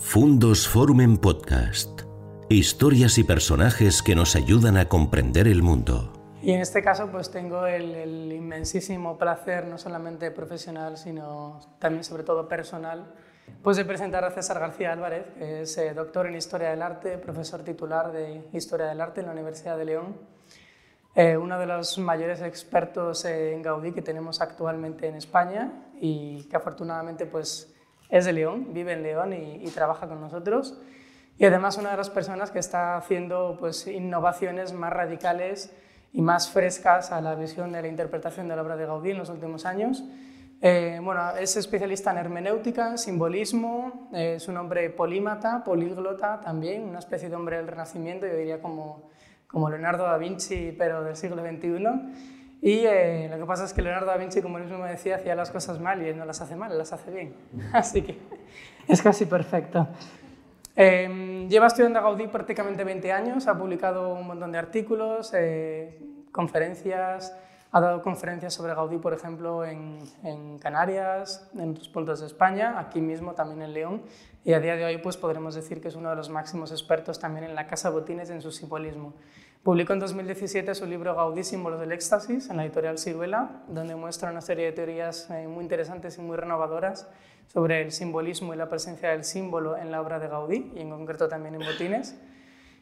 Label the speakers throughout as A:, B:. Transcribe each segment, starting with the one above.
A: Fundos Forum en Podcast. Historias y personajes que nos ayudan a comprender el mundo.
B: Y en este caso pues tengo el, inmensísimo placer, no solamente profesional, sino también sobre todo personal, pues de presentar a César García Álvarez, que es eh, doctor en Historia del Arte, profesor titular de Historia del Arte en la Universidad de León, eh, uno de los mayores expertos en Gaudí que tenemos actualmente en España y que afortunadamente pues es de León, vive en León y, trabaja con nosotros. Y además una de las personas que está haciendo pues, innovaciones más radicales y más frescas a la visión de la interpretación de la obra de Gaudí en los últimos años. Eh, bueno, es especialista en hermenéutica, en simbolismo, eh, es un hombre polímata, políglota también, una especie de hombre del Renacimiento, yo diría como, como Leonardo da Vinci, pero del siglo XXI. Y eh, lo que pasa es que Leonardo da Vinci, como él mismo me decía, hacía las cosas mal y él no las hace mal, las hace bien. Así que es casi perfecto. Eh, lleva estudiando a Gaudí prácticamente 20 años, ha publicado un montón de artículos, eh, conferencias, ha dado conferencias sobre Gaudí, por ejemplo, en, en, Canarias, en otros puntos de España, aquí mismo también en León, y a día de hoy pues, podremos decir que es uno de los máximos expertos también en la Casa Botines en su simbolismo. Publicó en 2017 su libro Gaudí, símbolos del éxtasis, en la editorial Ciruela, donde muestra una serie de teorías eh, muy interesantes y muy renovadoras sobre el simbolismo y la presencia del símbolo en la obra de Gaudí, y en concreto también en Botines.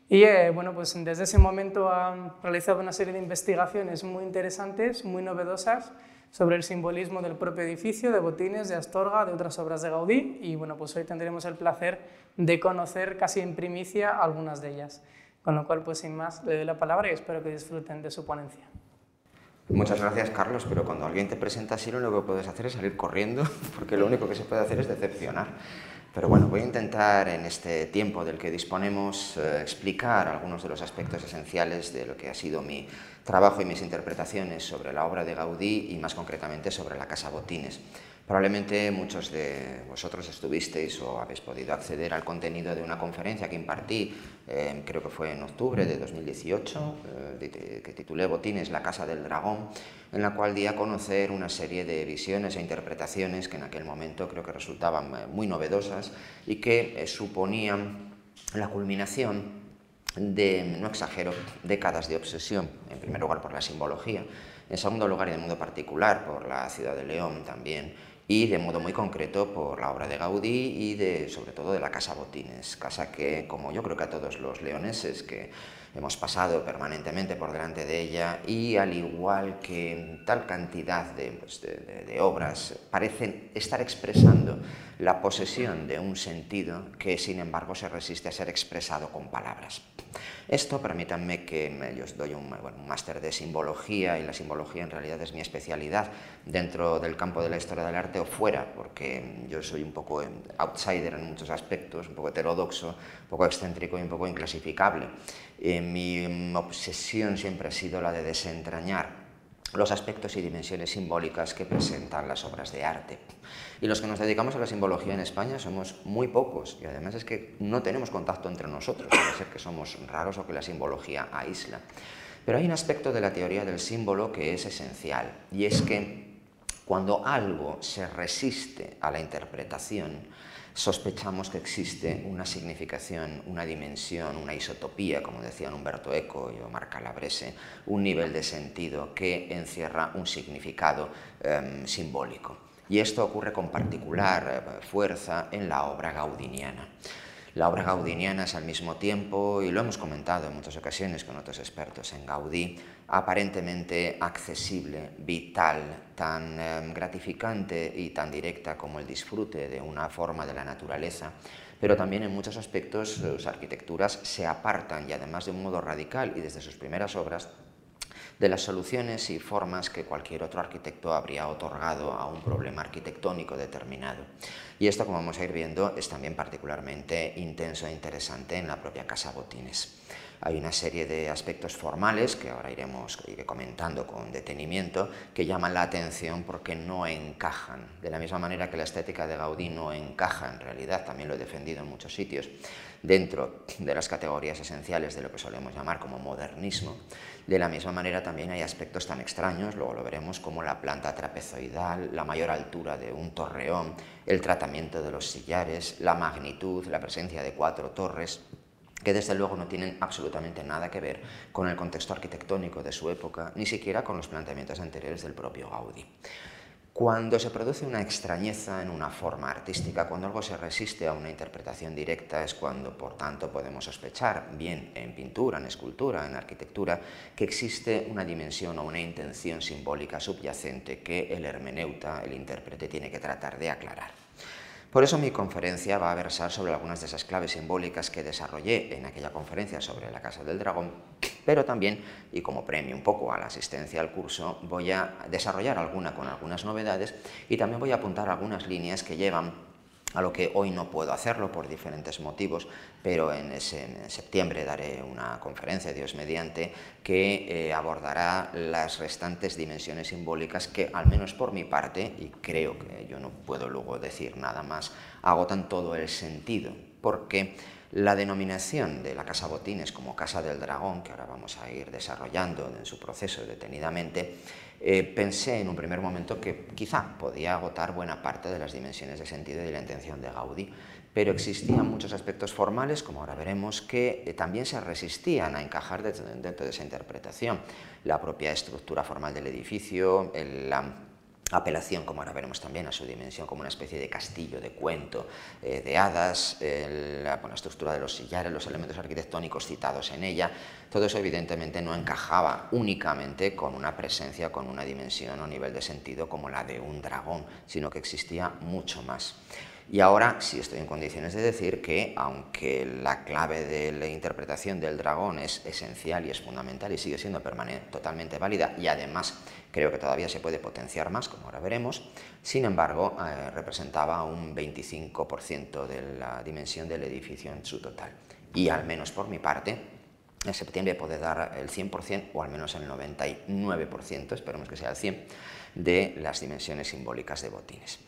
B: Y eh, bueno, pues desde ese momento ha realizado una serie de investigaciones muy interesantes, muy novedosas, sobre el simbolismo del propio edificio, de Botines, de Astorga, de otras obras de Gaudí, y bueno, pues hoy tendremos el placer de conocer casi en primicia algunas de ellas. Con lo cual, pues sin más, le doy la palabra y espero que disfruten de su ponencia.
C: Muchas gracias, Carlos, pero cuando alguien te presenta así, lo único que puedes hacer es salir corriendo, porque lo único que se puede hacer es decepcionar. Pero bueno, voy a intentar en este tiempo del que disponemos eh, explicar algunos de los aspectos esenciales de lo que ha sido mi trabajo y mis interpretaciones sobre la obra de Gaudí y más concretamente sobre la Casa Botines. Probablemente muchos de vosotros estuvisteis o habéis podido acceder al contenido de una conferencia que impartí, eh, creo que fue en octubre de 2018, eh, que titulé Botines, la Casa del Dragón, en la cual di a conocer una serie de visiones e interpretaciones que en aquel momento creo que resultaban eh, muy novedosas y que suponían la culminación de, no exagero, décadas de obsesión, en primer lugar por la simbología, en segundo lugar y de modo particular por la ciudad de León también, y de modo muy concreto por la obra de Gaudí y de, sobre todo de la Casa Botines, casa que, como yo creo que a todos los leoneses que hemos pasado permanentemente por delante de ella y al igual que tal cantidad pues, de, de, obras parecen estar expresando la posesión de un sentido que sin embargo se resiste a ser expresado con palabras. Esto, permítanme que yo os doy un, un máster de simbología y la simbología en realidad es mi especialidad dentro del campo de la historia del arte o fuera, porque yo soy un poco outsider en muchos aspectos, un poco heterodoxo, un poco excéntrico y un poco inclasificable. Mi obsesión siempre ha sido la de desentrañar los aspectos y dimensiones simbólicas que presentan las obras de arte. Y los que nos dedicamos a la simbología en España somos muy pocos y además es que no tenemos contacto entre nosotros, puede ser que somos raros o que la simbología aísla. Pero hay un aspecto de la teoría del símbolo que es esencial y es que cuando algo se resiste a la interpretación, sospechamos que existe una significación, una dimensión, una isotopía, como decían Humberto Eco y Omar Calabrese, un nivel de sentido que encierra un significado em, simbólico. Y esto ocurre con particular eh, fuerza en la obra gaudiniana. La obra gaudiniana es al mismo tiempo, y lo hemos comentado en muchas ocasiones con otros expertos en Gaudí, aparentemente accesible, vital, tan em, gratificante y tan directa como el disfrute de una forma de la naturaleza, pero también en muchos aspectos sus arquitecturas se apartan y además de un modo radical y desde sus primeras obras de las soluciones y formas que cualquier otro arquitecto habría otorgado a un problema arquitectónico determinado. Y esto, como vamos a ir viendo, es también particularmente intenso e interesante en la propia Casa Botines. Hay una serie de aspectos formales que ahora iremos comentando con detenimiento que llaman la atención porque no encajan. De la misma manera que la estética de Gaudí no encaja en realidad, también lo he defendido en muchos sitios, dentro de las categorías esenciales de lo que solemos llamar como modernismo. De la misma manera también hay aspectos tan extraños, luego lo veremos, como la planta trapezoidal, la mayor altura de un torreón, el tratamiento de los sillares, la magnitud, la presencia de cuatro torres, que desde luego no tienen absolutamente nada que ver con el contexto arquitectónico de su época, ni siquiera con los planteamientos anteriores del propio Gaudí. Cuando se produce una extrañeza en una forma artística, cuando algo se resiste a una interpretación directa, es cuando, por tanto, podemos sospechar, bien en pintura, en escultura, en arquitectura, que existe una dimensión o una intención simbólica subyacente que el hermeneuta, el intérprete, tiene que tratar de aclarar. Por eso mi conferencia va a versar sobre algunas de esas claves simbólicas que desarrollé en aquella conferencia sobre la Casa del Dragón, pero también, y como premio un poco a la asistencia al curso, voy a desarrollar alguna con algunas novedades y también voy a apuntar algunas líneas que llevan a lo que hoy no puedo hacerlo por diferentes motivos, pero en, septiembre daré una conferencia, Dios mediante, que eh, abordará las restantes dimensiones simbólicas que, al menos por mi parte, y creo que yo no puedo luego decir nada más, agotan todo el sentido, porque la denominación de la Casa Botines como Casa del Dragón, que ahora vamos a ir desarrollando en su proceso detenidamente, eh, pensé en un primer momento que quizá podía agotar buena parte de las dimensiones de sentido y de la intención de Gaudí, pero existían muchos aspectos formales, como ahora veremos, que eh, también se resistían a encajar dentro de esa interpretación. La propia estructura formal del edificio, la apelación, como ahora veremos también, a su dimensión como una especie de castillo, de cuento, eh, de hadas, la, estructura de los sillares, los elementos arquitectónicos citados en ella, todo eso evidentemente no encajaba únicamente con una presencia, con una dimensión o nivel de sentido como la de un dragón, sino que existía mucho más. Y ahora sí estoy en condiciones de decir que, aunque la clave de la interpretación del dragón es esencial y es fundamental y sigue siendo totalmente válida y además creo que todavía se puede potenciar más, como ahora veremos, sin embargo, eh, representaba un 25% de la dimensión del edificio en su total. Y al menos por mi parte, en septiembre puede dar el 100% o al menos el 99%, esperemos que sea el 100%, de las dimensiones simbólicas de botines.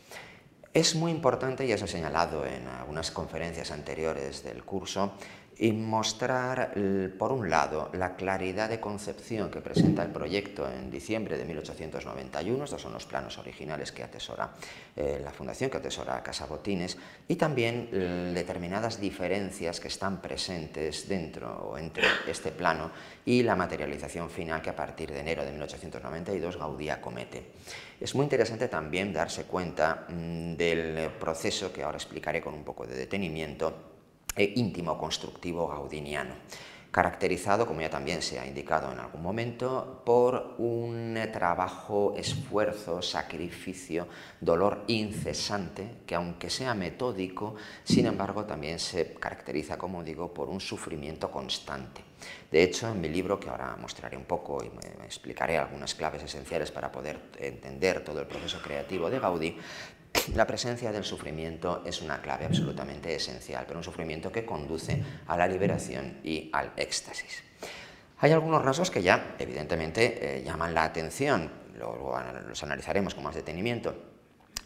C: Es muy importante, y eso he señalado en algunas conferencias anteriores del curso, y mostrar, por un lado, la claridad de concepción que presenta el proyecto en diciembre de 1891, estos son los planos originales que atesora eh, la Fundación, que atesora Casa Botines, y también determinadas diferencias que están presentes dentro o entre este plano y la materialización final que a partir de enero de 1892 Gaudí acomete. Es muy interesante también darse cuenta mm, del proceso que ahora explicaré con un poco de detenimiento e íntimo constructivo gaudiniano, caracterizado, como ya también se ha indicado en algún momento, por un trabajo, esfuerzo, sacrificio, dolor incesante, que aunque sea metódico, sin embargo también se caracteriza, como digo, por un sufrimiento constante. De hecho, en mi libro, que ahora mostraré un poco y me explicaré algunas claves esenciales para poder entender todo el proceso creativo de Gaudí, la presencia del sufrimiento es una clave absolutamente esencial, pero un sufrimiento que conduce a la liberación y al éxtasis. Hay algunos rasgos que ya, evidentemente, eh, llaman la atención, luego los analizaremos con más detenimiento.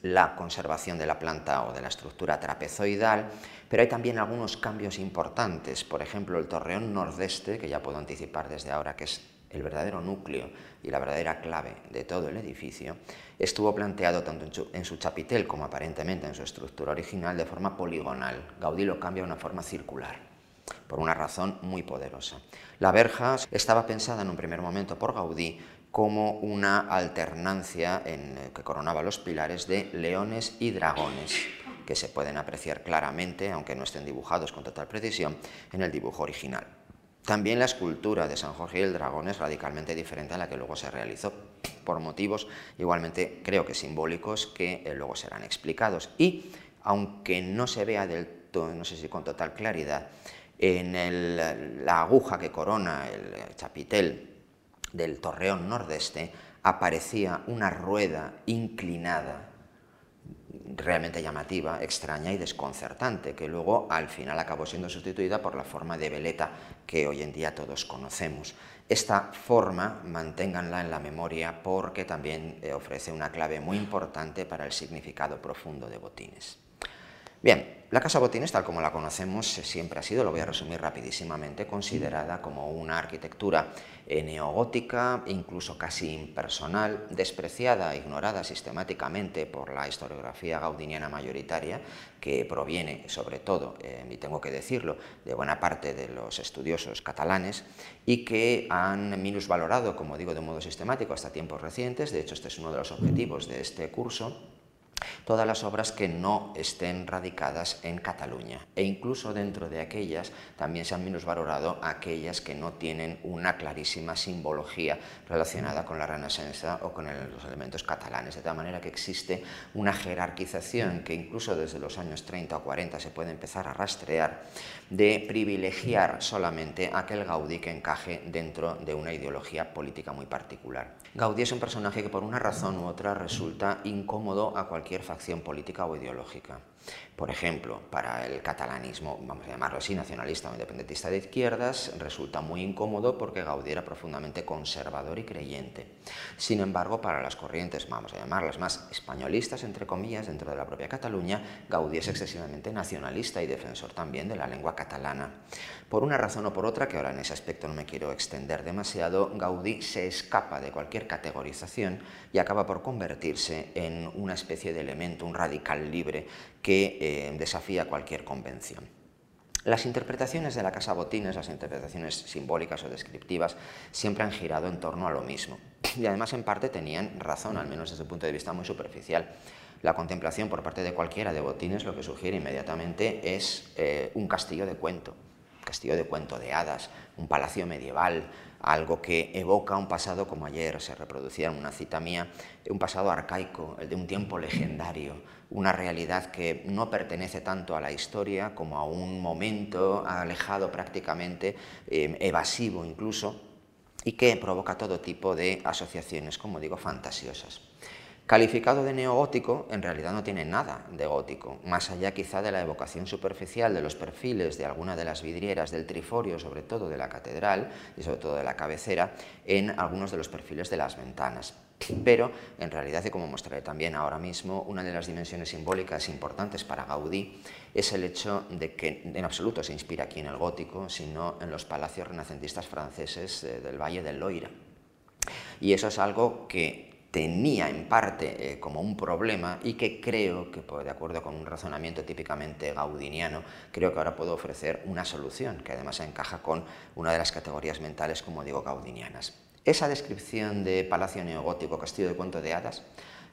C: La conservación de la planta o de la estructura trapezoidal, pero hay también algunos cambios importantes, por ejemplo, el torreón nordeste, que ya puedo anticipar desde ahora que es el verdadero núcleo y la verdadera clave de todo el edificio, estuvo planteado tanto en su, chapitel como aparentemente en su estructura original de forma poligonal. Gaudí lo cambia a una forma circular, por una razón muy poderosa. La verja estaba pensada en un primer momento por Gaudí como una alternancia en, que coronaba los pilares de leones y dragones, que se pueden apreciar claramente, aunque no estén dibujados con total precisión, en el dibujo original. También la escultura de San Jorge y el dragón es radicalmente diferente a la que luego se realizó, por motivos igualmente creo que simbólicos que eh, luego serán explicados. Y aunque no se vea del todo, no sé si con total claridad, en la aguja que corona el chapitel del torreón nordeste aparecía una rueda inclinada realmente llamativa, extraña y desconcertante, que luego al final acabó siendo sustituida por la forma de veleta que hoy en día todos conocemos. Esta forma manténganla en la memoria porque también eh, ofrece una clave muy importante para el significado profundo de botines. Bien, la Casa Botines, tal como la conocemos, siempre ha sido, lo voy a resumir rapidísimamente, considerada como una arquitectura eh, neogótica, incluso casi impersonal, despreciada ignorada sistemáticamente por la historiografía gaudiniana mayoritaria, que proviene sobre todo, eh, y tengo que decirlo, de buena parte de los estudiosos catalanes, y que han minusvalorado, como digo, de modo sistemático hasta tiempos recientes, de hecho este es uno de los objetivos de este curso, todas las obras que no estén radicadas en Cataluña e incluso dentro de aquellas también se han minusvalorado aquellas que no tienen una clarísima simbología relacionada con la Renacencia o con los elementos catalanes, de tal manera que existe una jerarquización que incluso desde los años 30 o 40 se puede empezar a rastrear de privilegiar solamente aquel Gaudí que encaje dentro de una ideología política muy particular. Gaudí es un personaje que por una razón u otra resulta incómodo a cualquier facción política o ideológica. Por ejemplo, para el catalanismo, vamos a llamarlo así, nacionalista o independentista de izquierdas, resulta muy incómodo porque Gaudí era profundamente conservador y creyente. Sin embargo, para las corrientes, vamos a llamarlas más españolistas, entre comillas, dentro de la propia Cataluña, Gaudí es excesivamente nacionalista y defensor también de la lengua catalana. Por una razón o por otra, que ahora en ese aspecto no me quiero extender demasiado, Gaudí se escapa de cualquier categorización y acaba por convertirse en una especie de elemento, un radical libre que eh, desafía cualquier convención. Las interpretaciones de la Casa Botines, las interpretaciones simbólicas o descriptivas, siempre han girado en torno a lo mismo. Y además en parte tenían razón, al menos desde un punto de vista muy superficial. La contemplación por parte de cualquiera de Botines lo que sugiere inmediatamente es eh, un castillo de cuento, castillo de cuento de hadas, un palacio medieval, algo que evoca un pasado como ayer se reproducía en una cita mía, un pasado arcaico, el de un tiempo legendario, una realidad que no pertenece tanto a la historia como a un momento alejado prácticamente, eh, evasivo incluso, y que provoca todo tipo de asociaciones, como digo, fantasiosas. Calificado de neogótico, en realidad no tiene nada de gótico, más allá quizá de la evocación superficial de los perfiles de alguna de las vidrieras del triforio, sobre todo de la catedral y sobre todo de la cabecera, en algunos de los perfiles de las ventanas. Pero, en realidad, y como mostraré también ahora mismo, una de las dimensiones simbólicas importantes para Gaudí es el hecho de que en absoluto se inspira aquí en el gótico, sino en los palacios renacentistas franceses eh, del Valle del Loira. Y eso es algo que tenía en parte eh, como un problema y que creo que, pues, de acuerdo con un razonamiento típicamente gaudiniano, creo que ahora puedo ofrecer una solución que además encaja con una de las categorías mentales, como digo, gaudinianas. Esa descripción de palacio neogótico, castillo de cuento de hadas,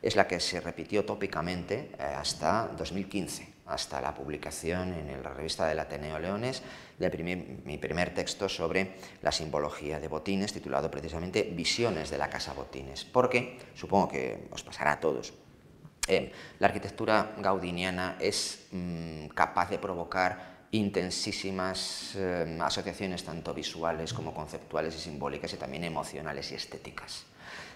C: es la que se repitió tópicamente eh, hasta 2015 hasta la publicación en la revista del Ateneo Leones de mi primer texto sobre la simbología de Botines, titulado precisamente Visiones de la Casa Botines, porque supongo que os pasará a todos. Eh, la arquitectura gaudiniana es mm, capaz de provocar intensísimas eh, asociaciones tanto visuales como conceptuales y simbólicas y también emocionales y estéticas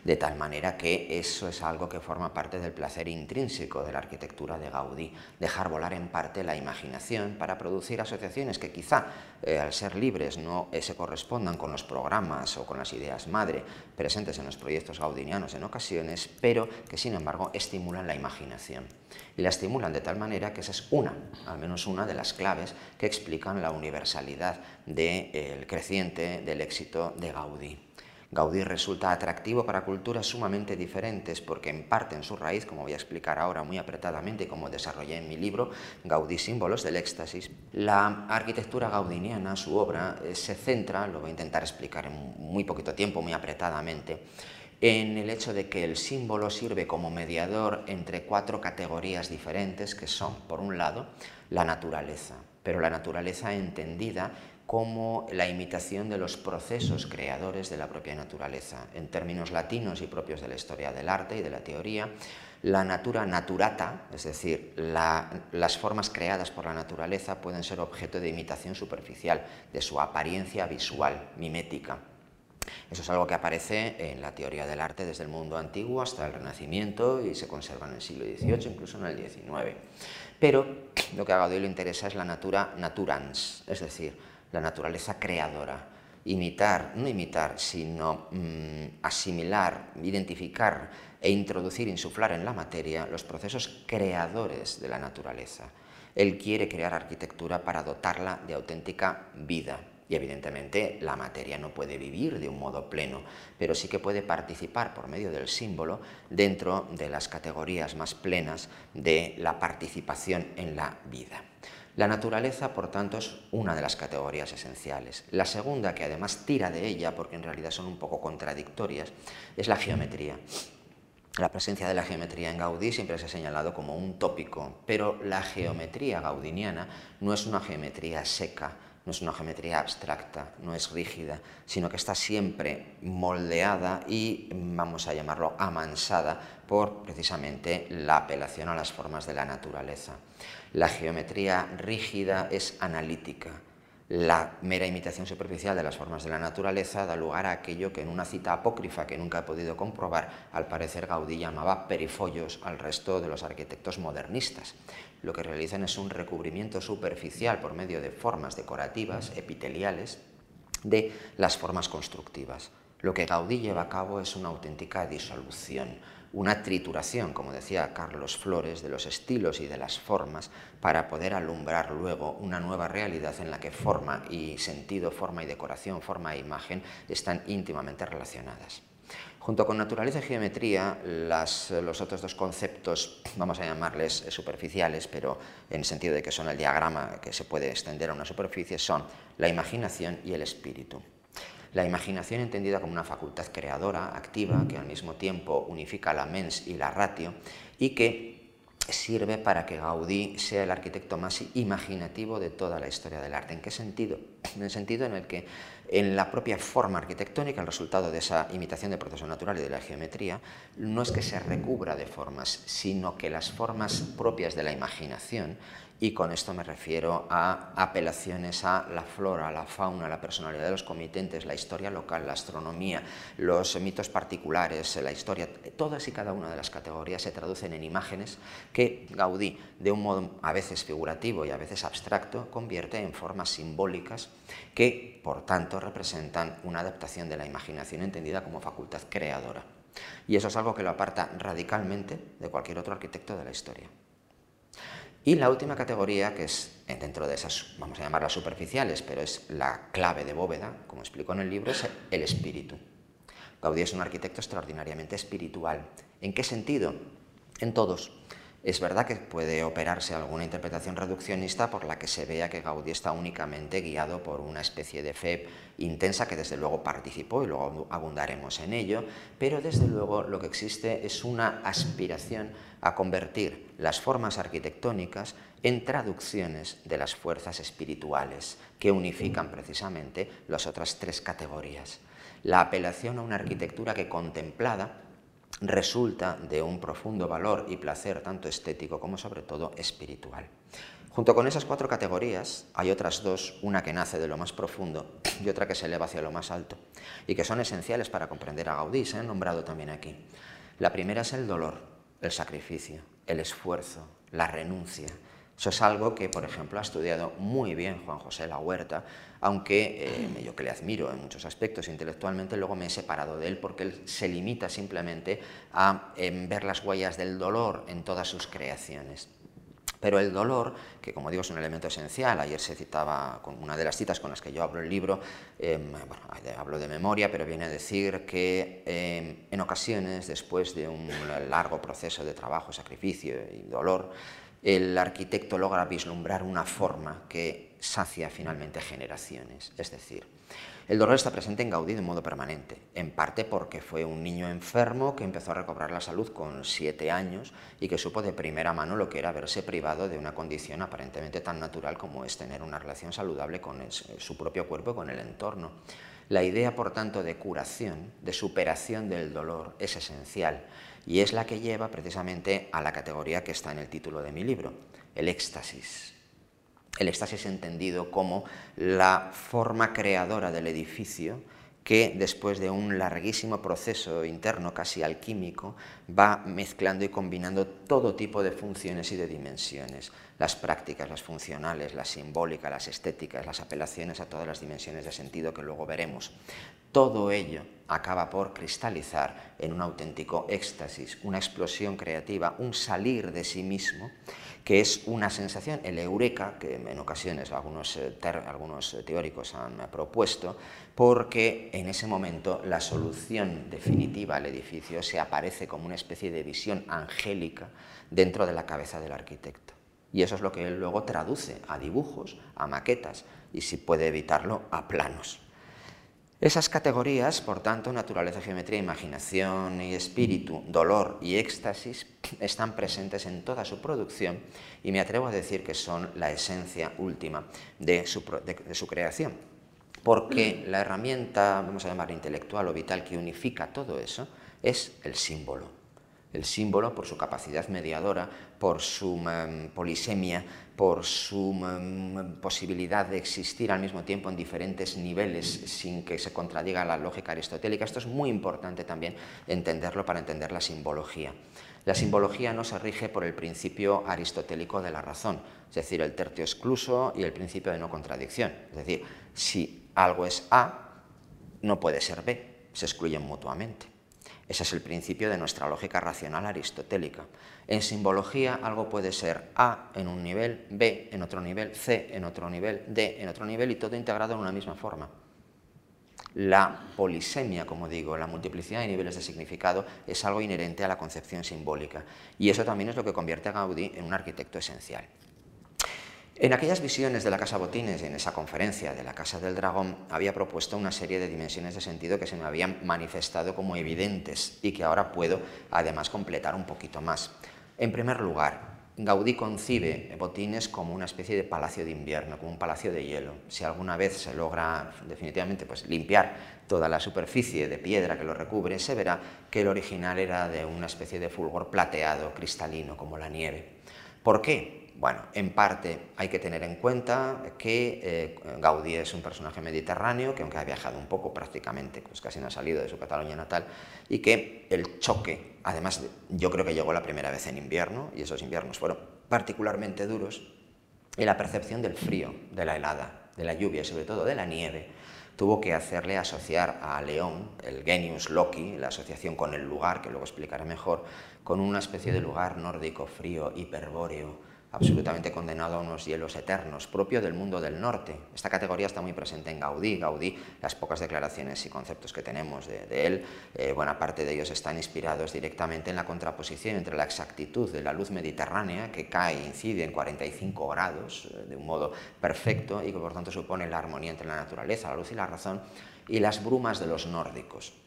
C: de tal manera que eso es algo que forma parte del placer intrínseco de la arquitectura de Gaudí, dejar volar en parte la imaginación para producir asociaciones que quizá eh, al ser libres no se correspondan con los programas o con las ideas madre presentes en los proyectos gaudinianos en ocasiones, pero que sin embargo estimulan la imaginación. Y la estimulan de tal manera que esa es una, al menos una de las claves que explican la universalidad del eh, creciente del éxito de Gaudí. Gaudí resulta atractivo para culturas sumamente diferentes porque en parte en su raíz, como voy a explicar ahora muy apretadamente y como desarrollé en mi libro, Gaudí Símbolos del Éxtasis, la arquitectura gaudiniana, su obra, eh, se centra, lo voy a intentar explicar en muy poquito tiempo, muy apretadamente, en el hecho de que el símbolo sirve como mediador entre cuatro categorías diferentes que son, por un lado, la naturaleza, pero la naturaleza entendida como la imitación de los procesos creadores de la propia naturaleza. En términos latinos y propios de la historia del arte y de la teoría, la natura naturata, es decir, las formas creadas por la naturaleza pueden ser objeto de imitación superficial, de su apariencia visual, mimética. Eso es algo que aparece en la teoría del arte desde el mundo antiguo hasta el Renacimiento y se conserva en el siglo XVIII, incluso en el XIX. Pero lo que a Gaudí le interesa es la natura naturans, es decir, la naturaleza creadora. Imitar, no imitar, sino mm, asimilar, identificar e introducir, insuflar en la materia los procesos creadores de la naturaleza. Él quiere crear arquitectura para dotarla de auténtica vida. Y evidentemente la materia no puede vivir de un modo pleno, pero sí que puede participar por medio del símbolo dentro de las categorías más plenas de la participación en la vida. La naturaleza, por tanto, es una de las categorías esenciales. La segunda, que además tira de ella, porque en realidad son un poco contradictorias, es la geometría. La presencia de la geometría en Gaudí siempre se ha señalado como un tópico, pero la geometría gaudiniana no es una geometría seca, no es una geometría abstracta, no es rígida, sino que está siempre moldeada y, vamos a llamarlo, amansada por precisamente la apelación a las formas de la naturaleza. La geometría rígida es analítica. La mera imitación superficial de las formas de la naturaleza da lugar a aquello que en una cita apócrifa que nunca he podido comprobar, al parecer Gaudí llamaba perifollos al resto de los arquitectos modernistas lo que realizan es un recubrimiento superficial por medio de formas decorativas, epiteliales, de las formas constructivas. Lo que Gaudí lleva a cabo es una auténtica disolución, una trituración, como decía Carlos Flores, de los estilos y de las formas para poder alumbrar luego una nueva realidad en la que forma y sentido, forma y decoración, forma e imagen están íntimamente relacionadas. Junto con naturaleza y geometría, los otros dos conceptos, vamos a llamarles superficiales, pero en el sentido de que son el diagrama que se puede extender a una superficie, son la imaginación y el espíritu. La imaginación entendida como una facultad creadora, activa, que al mismo tiempo unifica la mens y la ratio, y que sirve para que Gaudí sea el arquitecto más imaginativo de toda la historia del arte. ¿En qué sentido? En el sentido en el que en la propia forma arquitectónica, el resultado de esa imitación del proceso natural y de la geometría, no es que se recubra de formas, sino que las formas propias de la imaginación, y con esto me refiero a apelaciones a la flora, la fauna, la personalidad de los comitentes, la historia local, la astronomía, los mitos particulares, la historia, todas y cada una de las categorías se traducen en imágenes que Gaudí, de un modo a veces figurativo y a veces abstracto, convierte en formas simbólicas que, por tanto, representan una adaptación de la imaginación entendida como facultad creadora. Y eso es algo que lo aparta radicalmente de cualquier otro arquitecto de la historia. Y la última categoría, que es eh, dentro de esas, vamos a llamarlas superficiales, pero es la clave de bóveda, como explico en el libro, es el espíritu. Gaudí es un arquitecto extraordinariamente espiritual. ¿En qué sentido? En todos. Es verdad que puede operarse alguna interpretación reduccionista por la que se vea que Gaudí está únicamente guiado por una especie de fe intensa que desde luego participó y luego abundaremos en ello, pero desde luego lo que existe es una aspiración a convertir las formas arquitectónicas en traducciones de las fuerzas espirituales que unifican precisamente las otras tres categorías. La apelación a una arquitectura que contemplada resulta de un profundo valor y placer tanto estético como sobre todo espiritual. Junto con esas cuatro categorías hay otras dos, una que nace de lo más profundo y otra que se eleva hacia lo más alto, y que son esenciales para comprender a Gaudí, se han nombrado también aquí. La primera es el dolor, el sacrificio, el esfuerzo, la renuncia, eso es algo que, por ejemplo, ha estudiado muy bien Juan José La Huerta, aunque eh, yo que le admiro en muchos aspectos intelectualmente, luego me he separado de él porque él se limita simplemente a em, ver las huellas del dolor en todas sus creaciones. Pero el dolor, que como digo es un elemento esencial, ayer se citaba con una de las citas con las que yo hablo el libro, em, bueno, hablo de memoria, pero viene a decir que em, en ocasiones, después de un largo proceso de trabajo, sacrificio y dolor, el arquitecto logra vislumbrar una forma que sacia finalmente generaciones. Es decir, el dolor está presente en Gaudí de modo permanente, en parte porque fue un niño enfermo que empezó a recobrar la salud con siete años y que supo de primera mano lo que era verse privado de una condición aparentemente tan natural como es tener una relación saludable con su propio cuerpo y con el entorno. La idea, por tanto, de curación, de superación del dolor es esencial y es la que lleva precisamente a la categoría que está en el título de mi libro, el éxtasis. El éxtasis entendido como la forma creadora del edificio que después de un larguísimo proceso interno casi alquímico va mezclando y combinando todo tipo de funciones y de dimensiones, las prácticas, las funcionales, las simbólicas, las estéticas, las apelaciones a todas las dimensiones de sentido que luego veremos. Todo ello acaba por cristalizar en un auténtico éxtasis, una explosión creativa, un salir de sí mismo que es una sensación, el eureka, que en ocasiones algunos, eh, algunos teóricos han propuesto, porque en ese momento la solución definitiva al edificio se aparece como una especie de visión angélica dentro de la cabeza del arquitecto. Y eso es lo que él luego traduce a dibujos, a maquetas y, si puede evitarlo, a planos. Esas categorías, por tanto, naturaleza, geometría, imaginación y espíritu, dolor y éxtasis, están presentes en toda su producción y me atrevo a decir que son la esencia última de su, creación. Porque la herramienta, vamos a llamar intelectual o vital, que unifica todo eso es el símbolo. El símbolo, por su capacidad mediadora, por su mm, polisemia, por su mm, posibilidad de existir al mismo tiempo en diferentes niveles sin que se contradiga la lógica aristotélica. Esto es muy importante también entenderlo para entender la simbología. La simbología no se rige por el principio aristotélico de la razón, es decir, el tercio excluso y el principio de no contradicción. Es decir, si algo es A, no puede ser B, se excluyen mutuamente. Ese es el principio de nuestra lógica racional aristotélica. En simbología algo puede ser A en un nivel, B en otro nivel, C en otro nivel, D en otro nivel y todo integrado en una misma forma. La polisemia, como digo, la multiplicidad de niveles de significado es algo inherente a la concepción simbólica y eso también es lo que convierte a Gaudí en un arquitecto esencial. En aquellas visiones de la Casa Botines en esa conferencia de la Casa del Dragón había propuesto una serie de dimensiones de sentido que se me habían manifestado como evidentes y que ahora puedo además completar un poquito más. En primer lugar, Gaudí concibe Botines como una especie de palacio de invierno, como un palacio de hielo. Si alguna vez se logra definitivamente pues, limpiar toda la superficie de piedra que lo recubre, se verá que el original era de una especie de fulgor plateado, cristalino, como la nieve. ¿Por qué? Bueno, en parte hay que tener en cuenta que eh, Gaudí es un personaje mediterráneo, que aunque ha viajado un poco, prácticamente pues casi no ha salido de su Cataluña natal, y que el choque, además yo creo que llegó la primera vez en invierno, y esos inviernos fueron particularmente duros, y la percepción del frío, de la helada, de la lluvia y sobre todo de la nieve, tuvo que hacerle asociar a León, el genius loci, la asociación con el lugar, que luego explicaré mejor, con una especie de lugar nórdico frío, hiperbóreo, absolutamente condenado a unos hielos eternos, propio del mundo del norte. Esta categoría está muy presente en Gaudí. Gaudí, las pocas declaraciones y conceptos que tenemos de, él, eh, buena parte de ellos están inspirados directamente en la contraposición entre la exactitud de la luz mediterránea, que cae e incide en 45 grados eh, de un modo perfecto y que por tanto supone la armonía entre la naturaleza, la luz y la razón, y las brumas de los nórdicos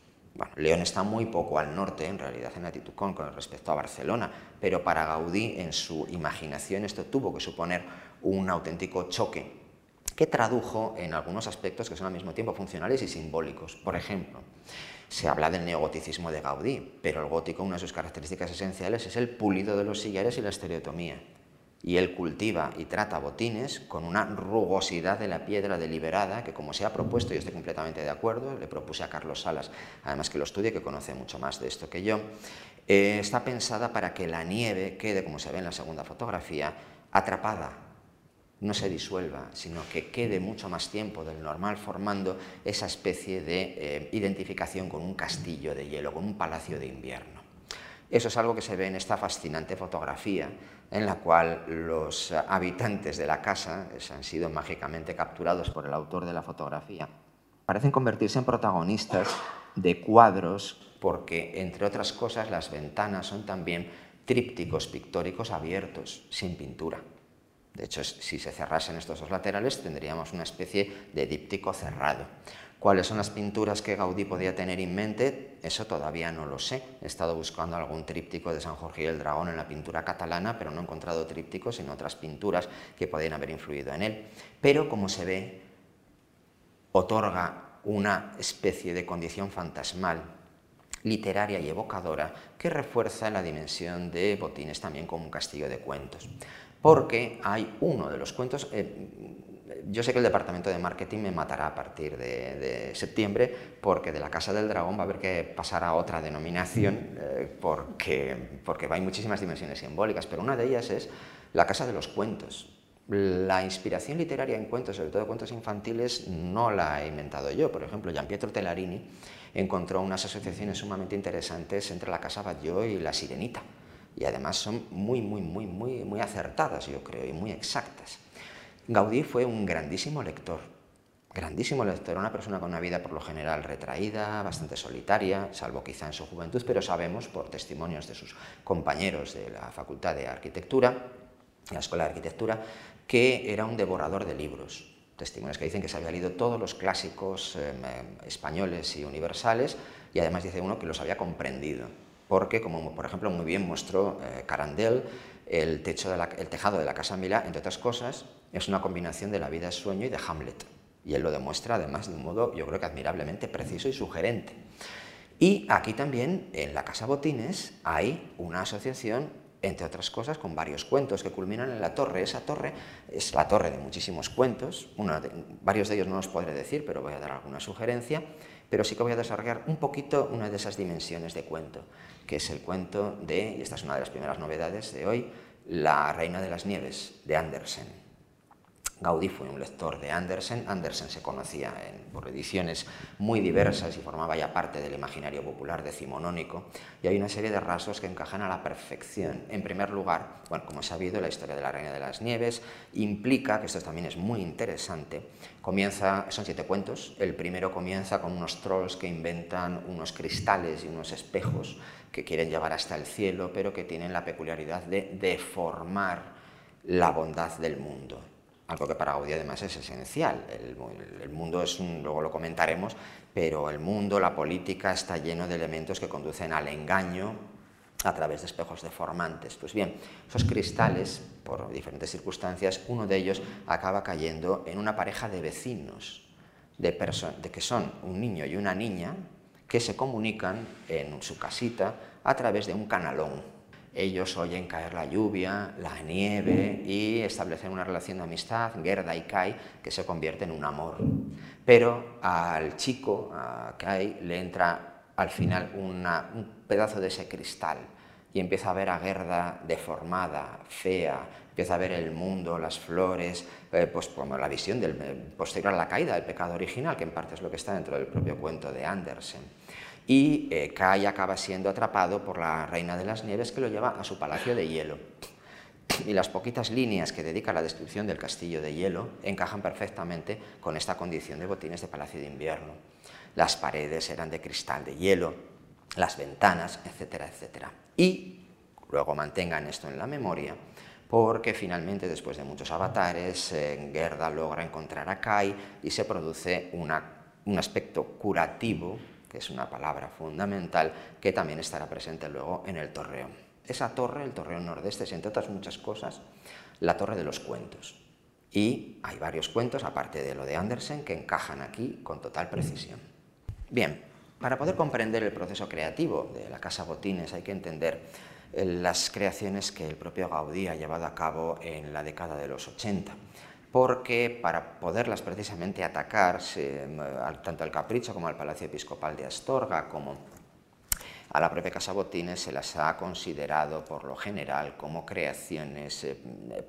C: León está muy poco al norte, en realidad, en latitud con, con respecto a Barcelona, pero para Gaudí, en su imaginación, esto tuvo que suponer un auténtico choque que tradujo en algunos aspectos que son al mismo tiempo funcionales y simbólicos. Por ejemplo, se habla del neogoticismo de Gaudí, pero el gótico, una de sus características esenciales es el pulido de los sillares y la estereotomía y él cultiva y trata botines con una rugosidad de la piedra deliberada que como se ha propuesto, y estoy completamente de acuerdo, le propuse a Carlos Salas, además que lo estudie, que conoce mucho más de esto que yo, eh, está pensada para que la nieve quede, como se ve en la segunda fotografía, atrapada, no se disuelva, sino que quede mucho más tiempo del normal formando esa especie de eh, identificación con un castillo de hielo, con un palacio de invierno. Eso es algo que se ve en esta fascinante fotografía en la cual los habitantes de la casa han sido mágicamente capturados por el autor de la fotografía. Parecen convertirse en protagonistas de cuadros porque, entre otras cosas, las ventanas son también trípticos pictóricos abiertos, sin pintura. De hecho, si se cerrasen estos dos laterales, tendríamos una especie de díptico cerrado. ¿Cuáles son las pinturas que Gaudí podía tener en mente? Eso todavía no lo sé. He estado buscando algún tríptico de San Jorge y el Dragón en la pintura catalana, pero no he encontrado trípticos, sino otras pinturas que podían haber influido en él. Pero, como se ve, otorga una especie de condición fantasmal, literaria y evocadora, que refuerza la dimensión de Botines también como un castillo de cuentos. Porque hay uno de los cuentos, eh, yo sé que el departamento de marketing me matará a partir de, septiembre porque de la Casa del Dragón va a haber que pasar a otra denominación eh, porque, porque hay muchísimas dimensiones simbólicas, pero una de ellas es la Casa de los Cuentos. La inspiración literaria en cuentos, sobre todo cuentos infantiles, no la he inventado yo. Por ejemplo, Gian Pietro Tellarini encontró unas asociaciones sumamente interesantes entre la Casa Batlló y la Sirenita. Y además son muy, muy, muy, muy, muy acertadas, yo creo, y muy exactas. Gaudí fue un grandísimo lector, grandísimo lector, una persona con una vida por lo general retraída, bastante solitaria, salvo quizá en su juventud, pero sabemos por testimonios de sus compañeros de la Facultad de Arquitectura, la Escuela de Arquitectura, que era un devorador de libros. Testimonios que dicen que se había leído todos los clásicos em, em, españoles y universales y además dice uno que los había comprendido. Porque, como por ejemplo muy bien mostró eh, Carandel, el, techo el tejado de la Casa Milá, entre otras cosas, es una combinación de La vida es sueño y de Hamlet. Y él lo demuestra además de un modo, yo creo que admirablemente preciso y sugerente. Y aquí también, en la Casa Botines, hay una asociación entre otras cosas, con varios cuentos que culminan en la torre. Esa torre es la torre de muchísimos cuentos, varios de ellos no los podré decir, pero voy a dar alguna sugerencia, pero sí que voy a desarrollar un poquito una de esas dimensiones de cuento, que es el cuento de, y esta es una de las primeras novedades de hoy, La Reina de las Nieves, de Andersen. Gaudí fue un lector de Andersen. Andersen se conocía por ediciones muy diversas y formaba ya parte del imaginario popular decimonónico. Y hay una serie de rasgos que encajan a la perfección. En primer lugar, bueno, como sabido, la historia de la Reina de las Nieves implica, que esto también es muy interesante, comienza, son siete cuentos. El primero comienza con unos trolls que inventan unos cristales y unos espejos que quieren llevar hasta el cielo, pero que tienen la peculiaridad de deformar la bondad del mundo algo que para Gaudí además es esencial. El, mundo es un, luego lo comentaremos, pero el mundo, la política está lleno de elementos que conducen al engaño a través de espejos deformantes. Pues bien, esos cristales, por diferentes circunstancias, uno de ellos acaba cayendo en una pareja de vecinos, de, de que son un niño y una niña, que se comunican en su casita a través de un canalón ellos oyen caer la lluvia, la nieve y establecen una relación de amistad, Gerda y Kai, que se convierte en un amor. Pero al chico, a Kai, le entra al final un pedazo de ese cristal y empieza a ver a Gerda deformada, fea, empieza a ver el mundo, las flores, eh, pues como la visión del, eh, posterior a la caída del pecado original, que en parte es lo que está dentro del propio cuento de Andersen y eh, Kai acaba siendo atrapado por la Reina de las Nieves que lo lleva a su palacio de hielo. Y las poquitas líneas que dedica a la descripción del castillo de hielo encajan perfectamente con esta condición de botines de palacio de invierno. Las paredes eran de cristal de hielo, las ventanas, etcétera, etcétera. Y luego mantengan esto en la memoria, porque finalmente, después de muchos avatares, eh, Gerda logra encontrar a Kai y se produce un aspecto curativo que es una palabra fundamental que también estará presente luego en el torreón. Esa torre, el torreón nordeste, es entre otras muchas cosas la torre de los cuentos. Y hay varios cuentos, aparte de lo de Andersen, que encajan aquí con total precisión. Bien, para poder comprender el proceso creativo de la Casa Botines hay que entender eh, las creaciones que el propio Gaudí ha llevado a cabo en la década de los 80 porque para poderlas precisamente atacar, tanto al Capricho como al Palacio Episcopal de Astorga, como a la propia Casa Botines, se las ha considerado por lo general como creaciones eh,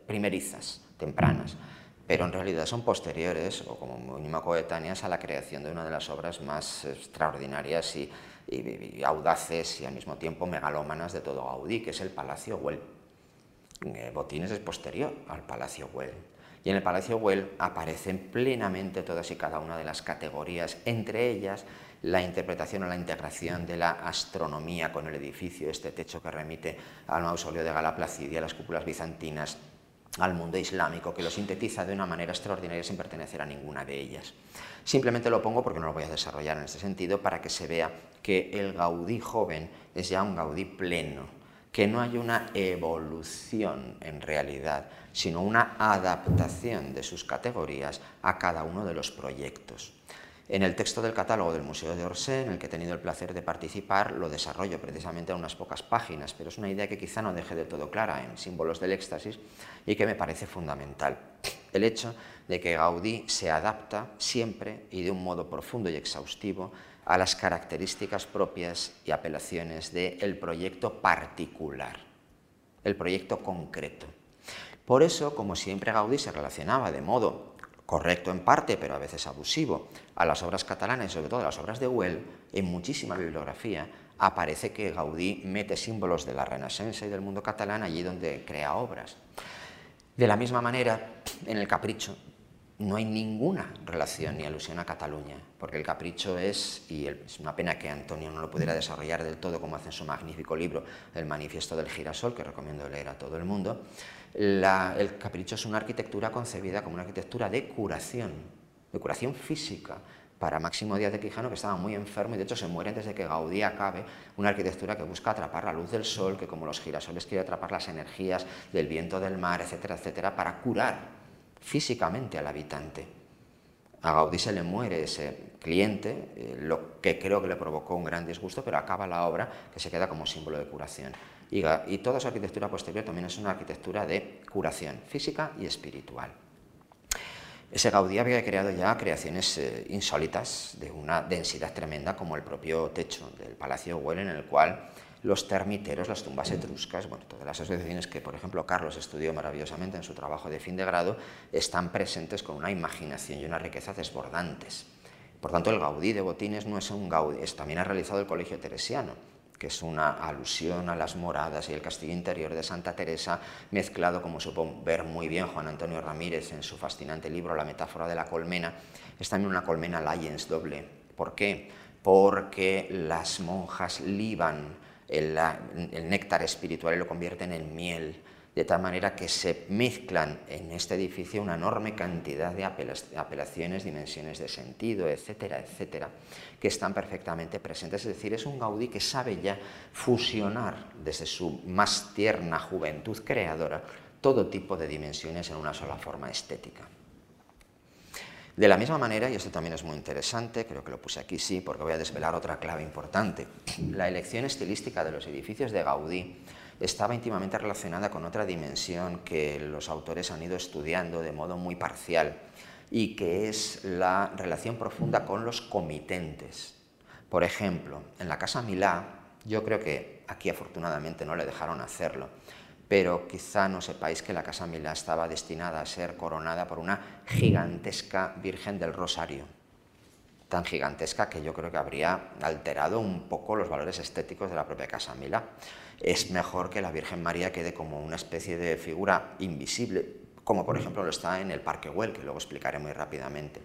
C: primerizas, tempranas, pero en realidad son posteriores o como mínimo coetáneas a la creación de una de las obras más extraordinarias y, audaces y al mismo tiempo megalómanas de todo Gaudí, que es el Palacio Güell. Eh, Botines es posterior al Palacio Güell. Y en el Palacio Güell aparecen plenamente todas y cada una de las categorías, entre ellas la interpretación o la integración de la astronomía con el edificio, este techo que remite al mausoleo de Gala Placidia, las cúpulas bizantinas, al mundo islámico, que lo sintetiza de una manera extraordinaria sin pertenecer a ninguna de ellas. Simplemente lo pongo porque no lo voy a desarrollar en este sentido para que se vea que el Gaudí joven es ya un Gaudí pleno, que no hay una evolución en realidad, sino una adaptación de sus categorías a cada uno de los proyectos. En el texto del catálogo del Museo de Orsay, en el que he tenido el placer de participar, lo desarrollo precisamente en unas pocas páginas, pero es una idea que quizá no deje de todo clara en símbolos del éxtasis y que me parece fundamental. el hecho de que Gaudí se adapta siempre y de un modo profundo y exhaustivo a las características propias y apelaciones del proyecto particular, el proyecto concreto. Por eso, como siempre Gaudí se relacionaba de modo correcto en parte, pero a veces abusivo, a las obras catalanas sobre todo a las obras de Güell, en muchísima bibliografía aparece que Gaudí mete símbolos de la Renaissance y del mundo catalán allí donde crea obras. De la misma manera, en el Capricho no hay ninguna relación ni alusión a Cataluña, porque el Capricho es, y es una pena que Antonio no lo pudiera desarrollar del todo como hace en su magnífico libro, El Manifiesto del Girasol, que recomiendo leer a todo el mundo, el Capricho es una arquitectura concebida como una arquitectura de curación, de curación física, para Máximo Díaz de Quijano, que estaba muy enfermo y de hecho se muere antes de que Gaudí acabe, una arquitectura que busca atrapar la luz del sol, que como los girasoles quiere atrapar las energías del viento del mar, etcétera, etcétera, para curar físicamente al habitante. A Gaudí se le muere ese cliente, eh, lo que creo que le provocó un gran disgusto, pero acaba la obra que se queda como símbolo de curación. Y, toda su arquitectura posterior también es una arquitectura de curación física y espiritual. Ese Gaudí había creado ya creaciones eh, insólitas de una densidad tremenda, como el propio techo del Palacio Güell, en el cual los termiteros, las tumbas etruscas, bueno, todas las asociaciones que, por ejemplo, Carlos estudió maravillosamente en su trabajo de fin de grado, están presentes con una imaginación y una riqueza desbordantes. Por tanto, el Gaudí de Botines no es un Gaudí, es, también ha realizado el Colegio Teresiano, que es una alusión a las moradas y el castillo interior de Santa Teresa, mezclado, como supo ver muy bien Juan Antonio Ramírez en su fascinante libro La metáfora de la colmena, es también una colmena Lions doble. ¿Por qué? Porque las monjas liban el, el néctar espiritual y lo convierten en miel de tal manera que se mezclan en este edificio una enorme cantidad de apelaciones, dimensiones de sentido, etcétera, etcétera, que están perfectamente presentes. Es decir, es un Gaudí que sabe ya fusionar desde su más tierna juventud creadora todo tipo de dimensiones en una sola forma estética. De la misma manera, y esto también es muy interesante, creo que lo puse aquí sí, porque voy a desvelar otra clave importante, la elección estilística de los edificios de Gaudí estaba íntimamente relacionada con otra dimensión que los autores han ido estudiando de modo muy parcial y que es la relación profunda con los comitentes. Por ejemplo, en la Casa Milá, yo creo que aquí afortunadamente no le dejaron hacerlo, pero quizá no sepáis que la Casa Milá estaba destinada a ser coronada por una gigantesca Virgen del Rosario, tan gigantesca que yo creo que habría alterado un poco los valores estéticos de la propia Casa Milá es mejor que la Virgen María quede como una especie de figura invisible, como por ejemplo lo está en el Parque Güell, que luego explicaré muy rápidamente.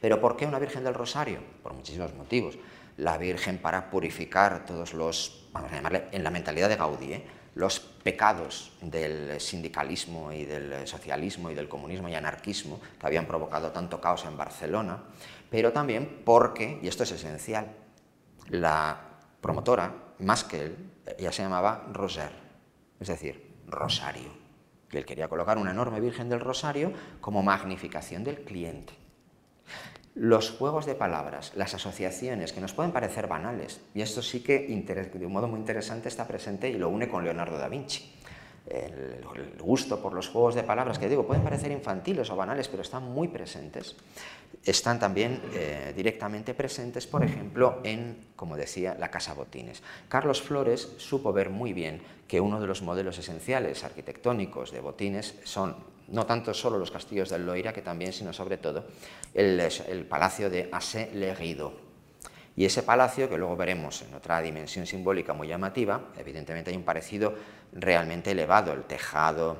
C: Pero ¿por qué una Virgen del Rosario? Por muchísimos motivos. La Virgen para purificar todos los, vamos a llamarle, en la mentalidad de Gaudí, ¿eh? los pecados del sindicalismo y del socialismo y del comunismo y anarquismo que habían provocado tanto caos en Barcelona, pero también porque, y esto es esencial, la promotora, más que él, ella se llamaba Roser, es decir, Rosario. Y él quería colocar una enorme Virgen del Rosario como magnificación del cliente. Los juegos de palabras, las asociaciones que nos pueden parecer banales, y esto sí que de un modo muy interesante está presente y lo une con Leonardo da Vinci el, gusto por los juegos de palabras, que digo, pueden parecer infantiles o banales, pero están muy presentes, están también eh, directamente presentes, por ejemplo, en, como decía, la Casa Botines. Carlos Flores supo ver muy bien que uno de los modelos esenciales arquitectónicos de Botines son no tanto solo los castillos del Loira, que también, sino sobre todo el, palacio de Assé-le-Rideau, y ese palacio, que luego veremos en otra dimensión simbólica muy llamativa, evidentemente hay un parecido realmente elevado, el tejado,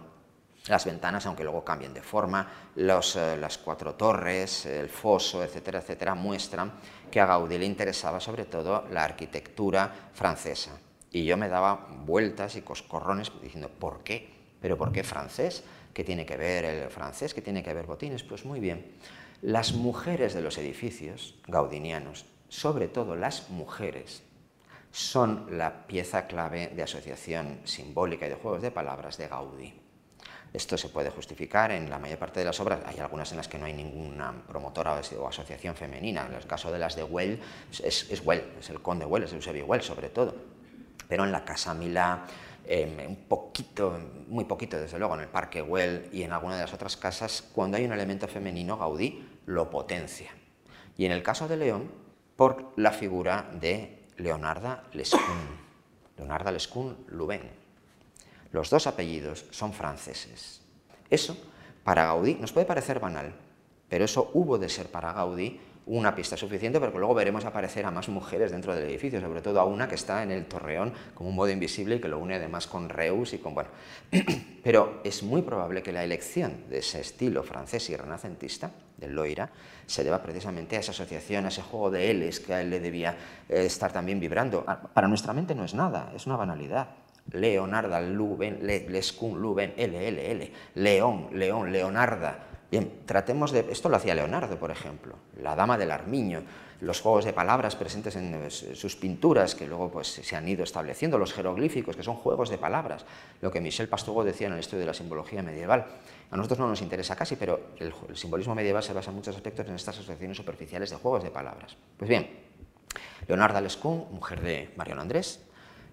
C: las ventanas, aunque luego cambien de forma, eh, las cuatro torres, el foso, etcétera, etcétera, muestran que a Gaudí le interesaba sobre todo la arquitectura francesa. Y yo me daba vueltas y coscorrones diciendo, ¿por qué? ¿Pero por qué francés? ¿Qué tiene que ver el francés? ¿Qué tiene que ver Botines? Pues muy bien. Las mujeres de los edificios gaudinianos sobre todo las mujeres, son la pieza clave de asociación simbólica y de juegos de palabras de Gaudí. Esto se puede justificar en la mayor parte de las obras. Hay algunas en las que no hay ninguna promotora o asociación femenina. En el caso de las de Well, es, es Well, es el conde Well, es Eusebio Well sobre todo. Pero en la Casa Milá, em, un poquito, muy poquito desde luego, en el Parque Güell y en alguna de las otras casas, cuando hay un elemento femenino, Gaudí lo potencia. Y en el caso de León, por la figura de Leonarda Lescun. Leonarda Lescun Louvain. Los dos apellidos son franceses. Eso, para Gaudí, nos puede parecer banal, pero eso hubo de ser para Gaudí una pista suficiente, porque luego veremos aparecer a más mujeres dentro del edificio, sobre todo a una que está en el torreón como un modo invisible y que lo une además con Reus y con... Bueno, pero es muy probable que la elección de ese estilo francés y renacentista, del Loira, se deba precisamente a esa asociación, a ese juego de L's que a él le debía eh, estar también vibrando. Ah, para nuestra mente no es nada, es una banalidad. Leonarda, Luben, Lescun, Luben, LLL, León, León, Leonarda, Bien, tratemos de... Esto lo hacía Leonardo, por ejemplo, la Dama del Armiño, los juegos de palabras presentes en eh, sus pinturas, que luego pues, se han ido estableciendo, los jeroglíficos, que son juegos de palabras, lo que Michel Pastugo decía en el estudio de la simbología medieval. A nosotros no nos interesa casi, pero el, simbolismo medieval se basa en muchos aspectos en estas asociaciones superficiales de juegos de palabras. Pues bien, Leonarda Lescun, mujer de Mariano Andrés,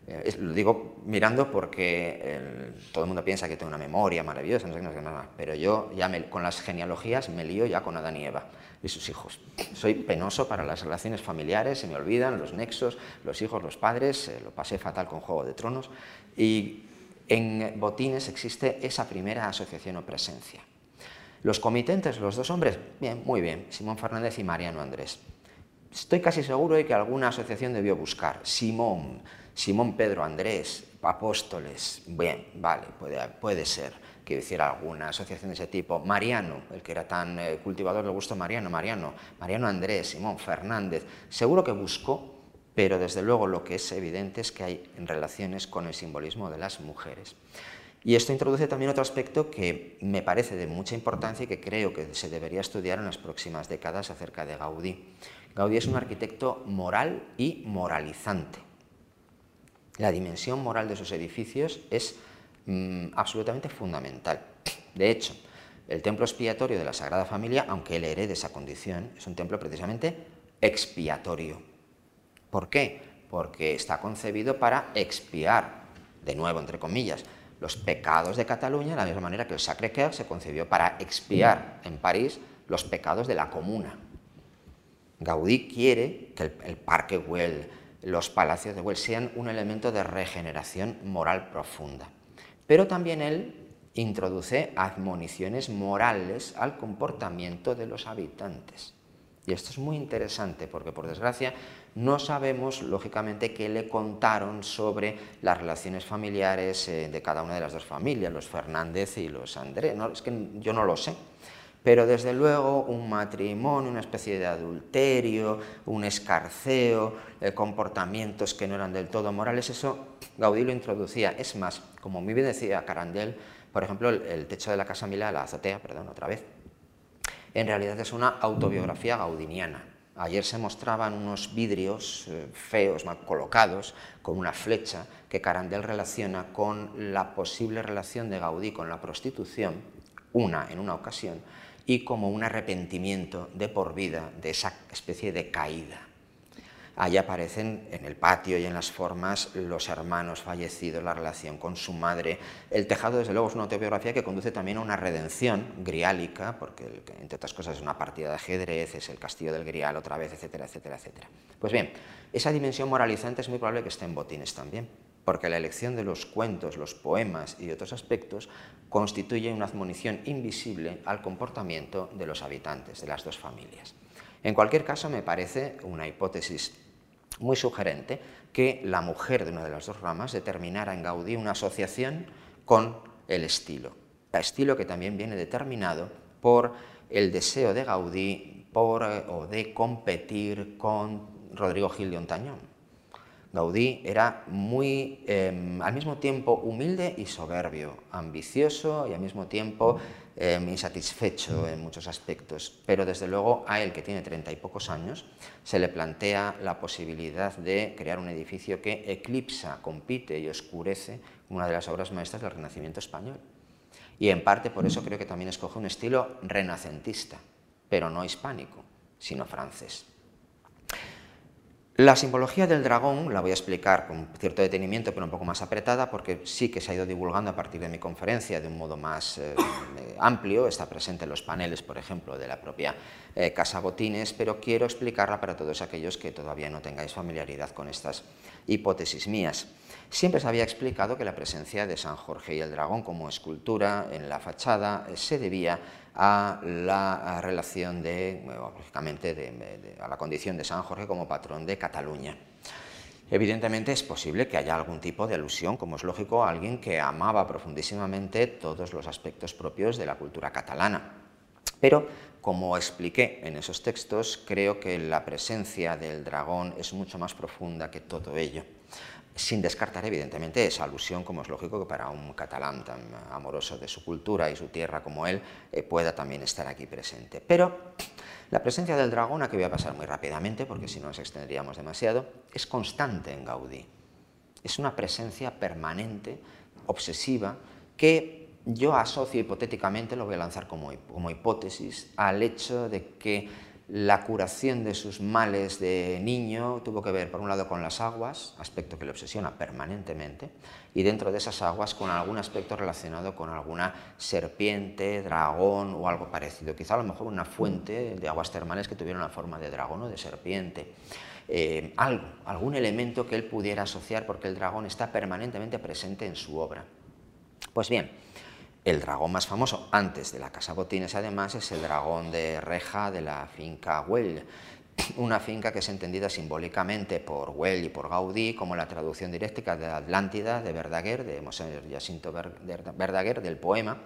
C: eh, lo digo mirando porque todo el mundo piensa que tengo una memoria maravillosa, no sé no pero yo ya con las genealogías me lío ya con Adán y Eva y sus hijos. Soy penoso para las relaciones familiares, se me olvidan los nexos, los hijos, los padres, eh, lo pasé fatal con Juego de Tronos y en Botines existe esa primera asociación o presencia. Los comitentes, los dos hombres, bien, muy bien, Simón Fernández y Mariano Andrés. Estoy casi seguro de que alguna asociación debió buscar. Simón, Simón Pedro Andrés, apóstoles, bien, vale, puede, ser que hiciera alguna asociación de ese tipo. Mariano, el que era tan eh, cultivador del gusto Mariano, Mariano, Mariano Andrés, Simón Fernández, seguro que buscó, pero desde luego lo que es evidente es que hay relaciones con el simbolismo de las mujeres. Y esto introduce también otro aspecto que me parece de mucha importancia y que creo que se debería estudiar en las próximas décadas acerca de Gaudí. Gaudí es un arquitecto moral y moralizante. La dimensión moral de sus edificios es mm, absolutamente fundamental. De hecho, el templo expiatorio de la Sagrada Familia, aunque él herede esa condición, es un templo precisamente expiatorio. ¿Por qué? Porque está concebido para expiar, de nuevo, entre comillas, los pecados de Cataluña, de la misma manera que el Sacré-Cœur se concibió para expiar en París los pecados de la comuna. Gaudí quiere que el, Parque Güell, los palacios de Güell sean un elemento de regeneración moral profunda. Pero también él introduce admoniciones morales al comportamiento de los habitantes. Y esto es muy interesante porque, por desgracia, no sabemos, lógicamente, qué le contaron sobre las relaciones familiares eh, de cada una de las dos familias, los Fernández y los Andrés. Es que yo no lo sé. Pero desde luego un matrimonio, una especie de adulterio, un escarceo, eh, comportamientos que no eran del todo morales, eso Gaudí lo introducía. Es más, como muy bien decía Carandel, por ejemplo, el, techo de la Casa Mila, la azotea, perdón, otra vez, en realidad es una autobiografía gaudiniana. Ayer se mostraban unos vidrios eh, feos, mal colocados, con una flecha, que Carandel relaciona con la posible relación de Gaudí con la prostitución, una en una ocasión, y como un arrepentimiento de por vida de esa especie de caída. Allí aparecen en el patio y en las formas los hermanos fallecidos, la relación con su madre. El tejado, desde luego, es una autobiografía que conduce también a una redención griálica, porque, entre otras cosas, es una partida de ajedrez, es el castillo del Grial otra vez, etcétera, etcétera, etcétera. Pues bien, esa dimensión moralizante es muy probable que esté en Botines también porque la elección de los cuentos, los poemas y otros aspectos constituye una admonición invisible al comportamiento de los habitantes de las dos familias. En cualquier caso, me parece una hipótesis muy sugerente que la mujer de una de las dos ramas determinara en Gaudí una asociación con el estilo, estilo que también viene determinado por el deseo de Gaudí por, o de competir con Rodrigo Gil de Ontañón. Gaudí era muy, em, al mismo tiempo, humilde y soberbio, ambicioso y al mismo tiempo em, insatisfecho en muchos aspectos. Pero desde luego a él, que tiene treinta y pocos años, se le plantea la posibilidad de crear un edificio que eclipsa, compite y oscurece una de las obras maestras del Renacimiento español. Y en parte por eso creo que también escoge un estilo renacentista, pero no hispánico, sino francés. La simbología del dragón la voy a explicar con cierto detenimiento, pero un poco más apretada, porque sí que se ha ido divulgando a partir de mi conferencia de un modo más eh, eh, amplio. Está presente en los paneles, por ejemplo, de la propia eh, Casa Botines, pero quiero explicarla para todos aquellos que todavía no tengáis familiaridad con estas hipótesis mías. Siempre se había explicado que la presencia de San Jorge y el dragón como escultura en la fachada se debía a la relación de, lógicamente, a la condición de San Jorge como patrón de Cataluña. Evidentemente es posible que haya algún tipo de alusión, como es lógico, a alguien que amaba profundísimamente todos los aspectos propios de la cultura catalana. Pero, como expliqué en esos textos, creo que la presencia del dragón es mucho más profunda que todo ello sin descartar evidentemente esa alusión, como es lógico que para un catalán tan amoroso de su cultura y su tierra como él eh, pueda también estar aquí presente. Pero la presencia del dragón, aquí voy a pasar muy rápidamente porque si no nos extenderíamos demasiado, es constante en Gaudí. Es una presencia permanente, obsesiva, que yo asocio hipotéticamente, lo voy a lanzar como, como hipótesis, al hecho de que la curación de sus males de niño tuvo que ver, por un lado, con las aguas, aspecto que le obsesiona permanentemente, y dentro de esas aguas con algún aspecto relacionado con alguna serpiente, dragón o algo parecido. Quizá a lo mejor una fuente de aguas termales que tuviera una forma de dragón o de serpiente. Eh, algo, algún elemento que él pudiera asociar porque el dragón está permanentemente presente en su obra. Pues bien, el dragón más famoso antes de la Casa Botines, además, es el dragón de reja de la finca Güell, una finca que es entendida simbólicamente por Güell y por Gaudí como la traducción directa de Atlántida de Verdaguer, de Jacinto Verdaguer, del poema,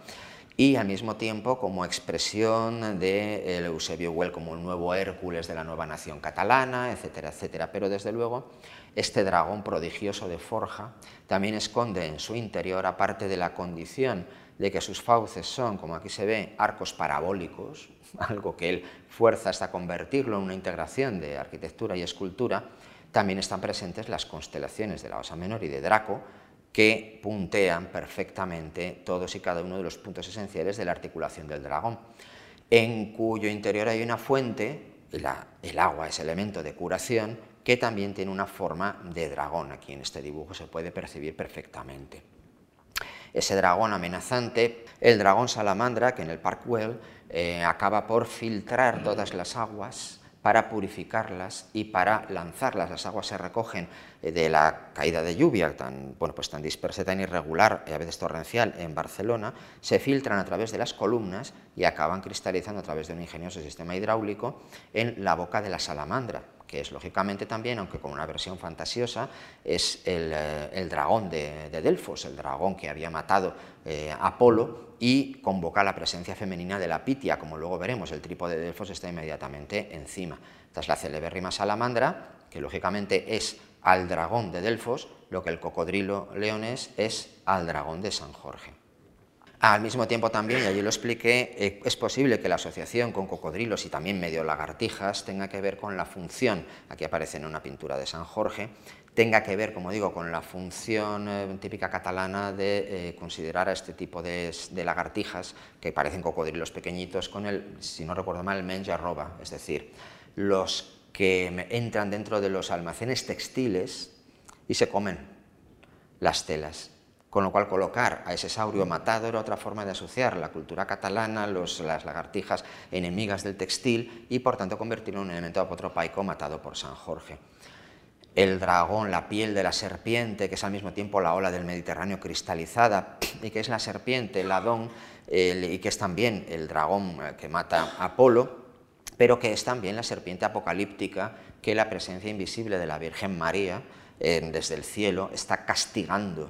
C: y al mismo tiempo como expresión de Eusebio Güell como el nuevo Hércules de la nueva nación catalana, etcétera, etcétera. Pero desde luego, este dragón prodigioso de forja también esconde en su interior, aparte de la condición de que sus fauces son, como aquí se ve, arcos parabólicos, algo que él fuerza hasta convertirlo en una integración de arquitectura y escultura, también están presentes las constelaciones de la Osa Menor y de Draco, que puntean perfectamente todos y cada uno de los puntos esenciales de la articulación del dragón, en cuyo interior hay una fuente, el agua es elemento de curación, que también tiene una forma de dragón. Aquí en este dibujo se puede percibir perfectamente ese dragón amenazante, el dragón salamandra, que en el Parkwell eh, acaba por filtrar todas las aguas para purificarlas y para lanzarlas. Las aguas se recogen eh, de la caída de lluvia tan, bueno, pues tan dispersa, tan irregular y a veces torrencial en Barcelona, se filtran a través de las columnas y acaban cristalizando a través de un ingenioso sistema hidráulico en la boca de la salamandra, que es lógicamente también, aunque con una versión fantasiosa, es el, eh, dragón de, Delfos, el dragón que había matado eh, Apolo y convoca la presencia femenina de la Pitia, como luego veremos, el trípode de Delfos está inmediatamente encima. Esta es la celebérrima salamandra, que lógicamente es al dragón de Delfos, lo que el cocodrilo leones es al dragón de San Jorge. Al mismo tiempo también, y allí lo expliqué, eh, es posible que la asociación con cocodrilos y también medio lagartijas tenga que ver con la función, aquí aparece en una pintura de San Jorge, tenga que ver, como digo, con la función eh, típica catalana de eh, considerar a este tipo de, lagartijas, que parecen cocodrilos pequeñitos, con el, si no recuerdo mal, menja roba, es decir, los que entran dentro de los almacenes textiles y se comen las telas con lo cual colocar a ese saurio matado era otra forma de asociar la cultura catalana, las lagartijas enemigas del textil y por tanto convertirlo en un elemento apotropaico matado por San Jorge. El dragón, la piel de la serpiente, que es al mismo tiempo la ola del Mediterráneo cristalizada, y que es la serpiente, el Adón, y que es también el dragón eh, que mata a Apolo, pero que es también la serpiente apocalíptica que la presencia invisible de la Virgen María eh, desde el cielo está castigando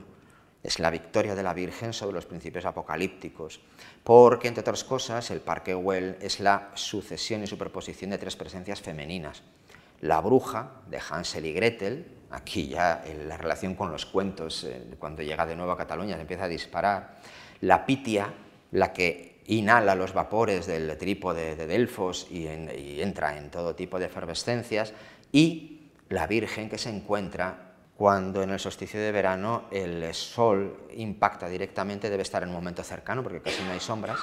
C: es la victoria de la Virgen sobre los principios apocalípticos, porque, entre otras cosas, el Parque Well es la sucesión y superposición de tres presencias femeninas. La bruja, de Hansel y Gretel, aquí ya la relación con los cuentos, eh, cuando llega de nuevo a Cataluña, se empieza a disparar. La Pitia, la que inhala los vapores del trípode de Delfos y entra en todo tipo de efervescencias, y la Virgen que se encuentra cuando en el solsticio de verano el sol impacta directamente, debe estar en un momento cercano porque casi no hay sombras,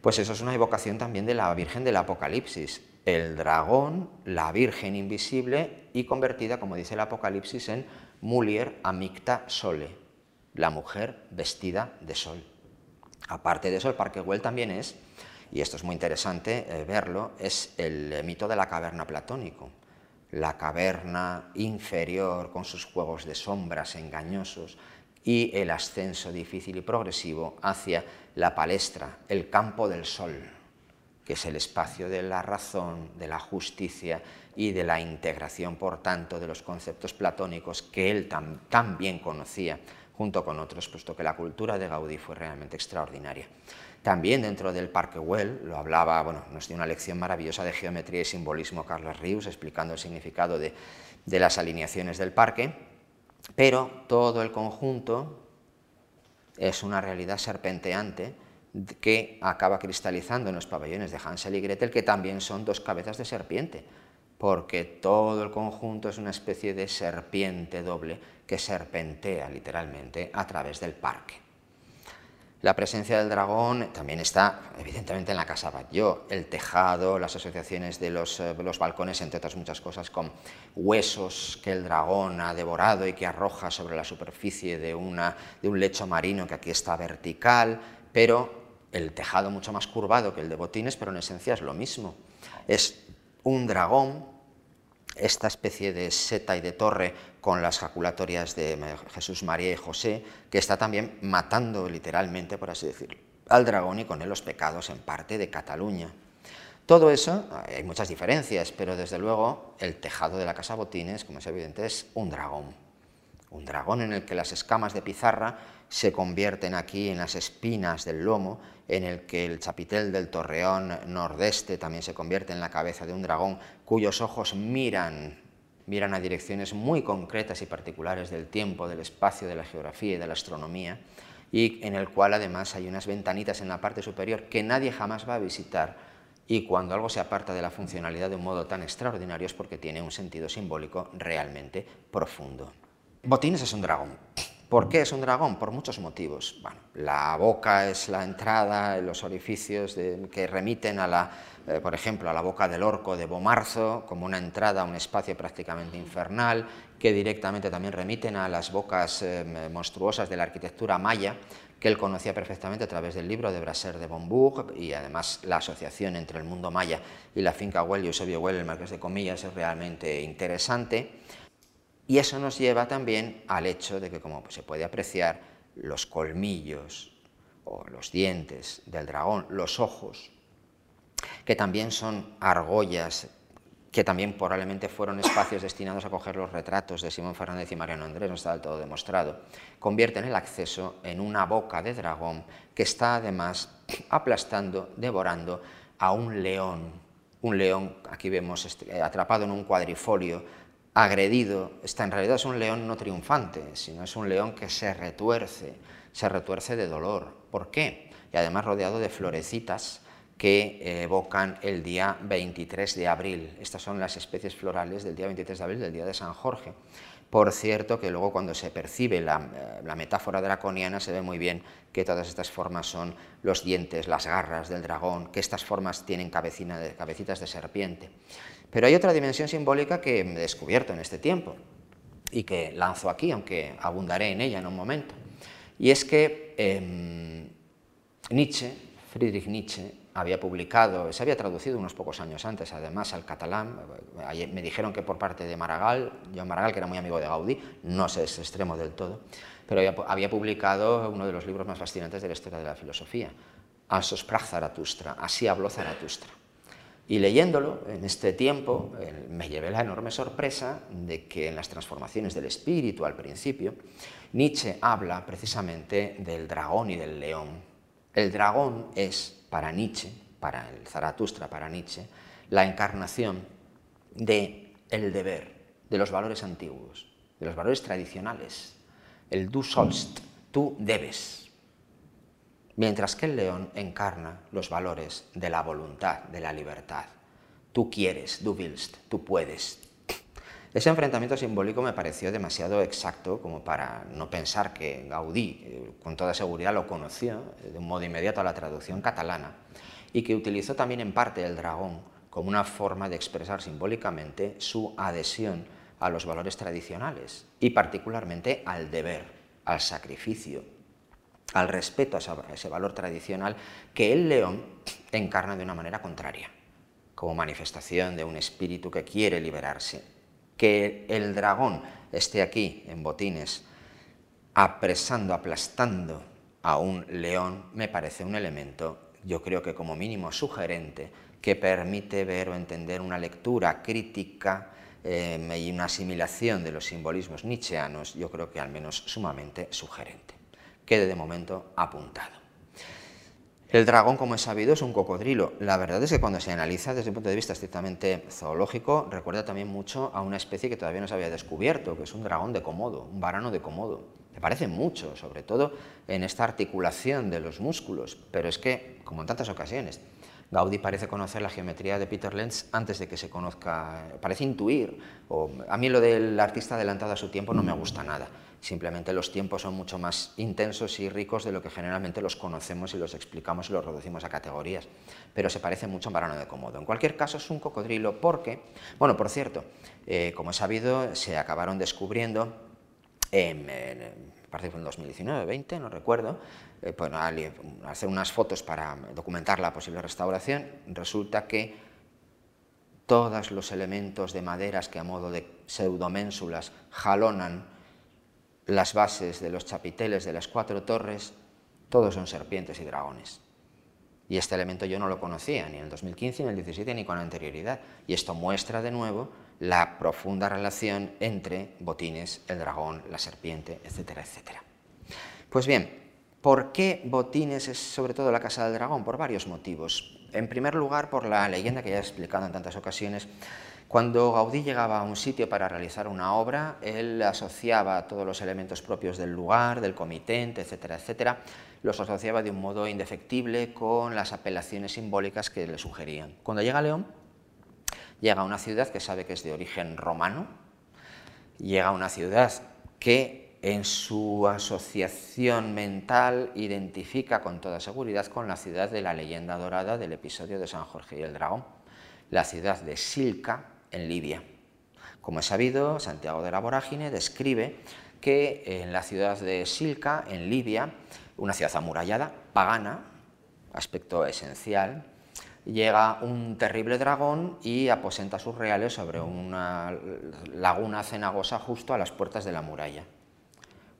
C: pues eso es una evocación también de la Virgen del Apocalipsis. el dragón, la Virgen invisible y convertida, como dice el Apocalipsis, en mulier amicta sole, la mujer vestida de sol. Aparte de eso, el Parque Güell también es, y esto es muy interesante eh, verlo, es el mito de la caverna platónico. La caverna inferior con sus juegos de sombras engañosos y el ascenso difícil y progresivo hacia la palestra, el campo del sol, que es el espacio de la razón, de la justicia y de la integración, por tanto, de los conceptos platónicos que él también conocía, junto con otros, puesto que la cultura de Gaudí fue realmente extraordinaria. También dentro del Parque Güell, lo hablaba, bueno, nos dio una lección maravillosa de geometría y simbolismo Carlos Rius, explicando el significado de, de las alineaciones del parque, pero todo el conjunto es una realidad serpenteante que acaba cristalizando en los pabellones de Hansel y Gretel, que también son dos cabezas de serpiente, porque todo el conjunto es una especie de serpiente doble que serpentea literalmente a través del parque. La presencia del dragón también está evidentemente en la Casa Batlló, el tejado, las asociaciones de los, eh, los, balcones, entre otras muchas cosas, con huesos que el dragón ha devorado y que arroja sobre la superficie de, una, de un lecho marino que aquí está vertical, pero el tejado mucho más curvado que el de Botines, pero en esencia es lo mismo. Es un dragón, esta especie de seta y de torre con las jaculatorias de Jesús, María y José, que está también matando literalmente, por así decirlo, al dragón y con él los pecados en parte de Cataluña. Todo eso, hay muchas diferencias, pero desde luego el tejado de la Casa Botines, como es evidente, es un dragón. Un dragón en el que las escamas de pizarra se convierten aquí en las espinas del lomo, en el que el chapitel del torreón nordeste también se convierte en la cabeza de un dragón cuyos ojos miran, miran a direcciones muy concretas y particulares del tiempo, del espacio, de la geografía y de la astronomía, y en el cual además hay unas ventanitas en la parte superior que nadie jamás va a visitar, y cuando algo se aparta de la funcionalidad de un modo tan extraordinario es porque tiene un sentido simbólico realmente profundo. Botines es un dragón. ¿Por qué es un dragón? Por muchos motivos. Bueno, la boca es la entrada, los orificios que remiten a la, eh, por ejemplo, a la boca del orco de Bomarzo, como una entrada a un espacio prácticamente infernal, que directamente también remiten a las bocas eh, monstruosas de la arquitectura maya, que él conocía perfectamente a través del libro de Brasser de Bombourg, y además la asociación entre el mundo maya y la finca Güell y Eusebio el Marqués de Comillas, es realmente interesante. Y eso nos lleva también al hecho de que, como se puede apreciar, los colmillos o los dientes del dragón, los ojos, que también son argollas, que también probablemente fueron espacios destinados a coger los retratos de Simón Fernández y Mariano Andrés, no está del todo demostrado, convierten el acceso en una boca de dragón que está además aplastando, devorando a un león, un león, aquí vemos este, atrapado en un cuadrifolio, agredido, está en realidad es un león no triunfante, sino es un león que se retuerce, se retuerce de dolor. ¿Por qué? Y además rodeado de florecitas que evocan el día 23 de abril. Estas son las especies florales del día 23 de abril, del día de San Jorge. Por cierto, que luego cuando se percibe la, la, metáfora draconiana se ve muy bien que todas estas formas son los dientes, las garras del dragón, que estas formas tienen cabecitas de serpiente. Pero hay otra dimensión simbólica que he descubierto en este tiempo y que lanzo aquí, aunque abundaré en ella en un momento. Y es que em, Nietzsche, Friedrich Nietzsche, había publicado, se había traducido unos pocos años antes, además al catalán, me dijeron que por parte de Maragall, Joan Maragall, que era muy amigo de Gaudí, no sé ese extremo del todo, pero había, había, publicado uno de los libros más fascinantes de la historia de la filosofía, Asos Sprach Zaratustra, así habló Zaratustra. Y leyéndolo en este tiempo me llevé la enorme sorpresa de que en las transformaciones del espíritu al principio, Nietzsche habla precisamente del dragón y del león. El dragón es para Nietzsche, para el Zaratustra, para Nietzsche, la encarnación de el deber, de los valores antiguos, de los valores tradicionales. El du sollst, tú debes, mientras que el león encarna los valores de la voluntad, de la libertad. Tú quieres, du willst, tú puedes. Ese enfrentamiento simbólico me pareció demasiado exacto como para no pensar que Gaudí eh, con toda seguridad lo conoció de un modo inmediato a la traducción catalana y que utilizó también en parte el dragón como una forma de expresar simbólicamente su adhesión a los valores tradicionales y particularmente al deber, al sacrificio, al respeto a ese valor tradicional que el león encarna de una manera contraria, como manifestación de un espíritu que quiere liberarse. Que el dragón esté aquí en botines apresando, aplastando a un león, me parece un elemento, yo creo que como mínimo sugerente, que permite ver o entender una lectura crítica eh, y una asimilación de los simbolismos nietzscheanos, yo creo que al menos sumamente sugerente. Quede de momento apuntado. El dragón, como es sabido, es un cocodrilo. La verdad es que cuando se analiza desde un punto de vista estrictamente zoológico, recuerda también mucho a una especie que todavía no se había descubierto, que es un dragón de Komodo, un varano de Komodo. Me parece mucho, sobre todo en esta articulación de los músculos, pero es que, como en tantas ocasiones, Gaudí parece conocer la geometría de Peter Lenz antes de que se conozca, parece intuir, o a mí lo del artista adelantado a su tiempo no me gusta nada, simplemente los tiempos son mucho más intensos y ricos de lo que generalmente los conocemos y los explicamos y los reducimos a categorías, pero se parece mucho a un varano de Komodo. En cualquier caso es un cocodrilo porque, bueno, por cierto, eh, como es sabido, se acabaron descubriendo en, parece que fue en 2019, 20, no recuerdo, eh, al hacer unas fotos para documentar la posible restauración, resulta que todos los elementos de maderas que a modo de pseudoménsulas jalonan las bases de los chapiteles de las cuatro torres, todos son serpientes y dragones. Y este elemento yo no lo conocía ni en el 2015, ni en el 2017, ni con anterioridad. Y esto muestra de nuevo la profunda relación entre Botines, el dragón, la serpiente, etcétera, etcétera. Pues bien, ¿por qué Botines es sobre todo la casa del dragón? Por varios motivos. En primer lugar, por la leyenda que ya he explicado en tantas ocasiones. Cuando Gaudí llegaba a un sitio para realizar una obra, él asociaba todos los elementos propios del lugar, del comitente, etcétera, etcétera, los asociaba de un modo indefectible con las apelaciones simbólicas que le sugerían. Cuando llega a León, llega a una ciudad que sabe que es de origen romano, llega a una ciudad que en su asociación mental identifica con toda seguridad con la ciudad de la leyenda dorada del episodio de San Jorge y el dragón, la ciudad de Silca, en Libia. Como es sabido, Santiago de la Vorágine describe que en la ciudad de Silca, en Libia, una ciudad amurallada, pagana, aspecto esencial, llega un terrible dragón y aposenta sus reales sobre una laguna cenagosa justo a las puertas de la muralla.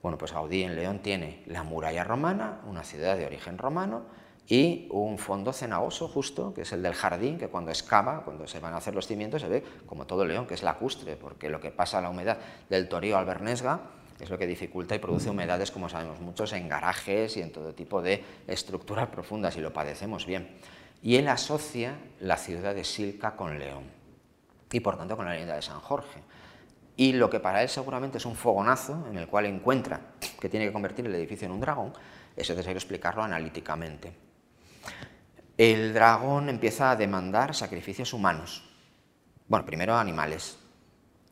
C: Bueno, pues Gaudí en León tiene la muralla romana, una ciudad de origen romano, y un fondo cenagoso justo, que es el del jardín, que cuando excava, cuando se van a hacer los cimientos, se ve como todo León, que es lacustre, porque lo que pasa a la humedad del Torío al Bernesga es lo que dificulta y produce humedades, como sabemos muchos, en garajes y en todo tipo de estructuras profundas, y lo padecemos bien y él asocia la ciudad de Silca con León y por tanto con la leyenda de San Jorge. Y lo que para él seguramente es un fogonazo en el cual encuentra que tiene que convertir el edificio en un dragón, es necesario explicarlo analíticamente. El dragón empieza a demandar sacrificios humanos. Bueno, primero animales.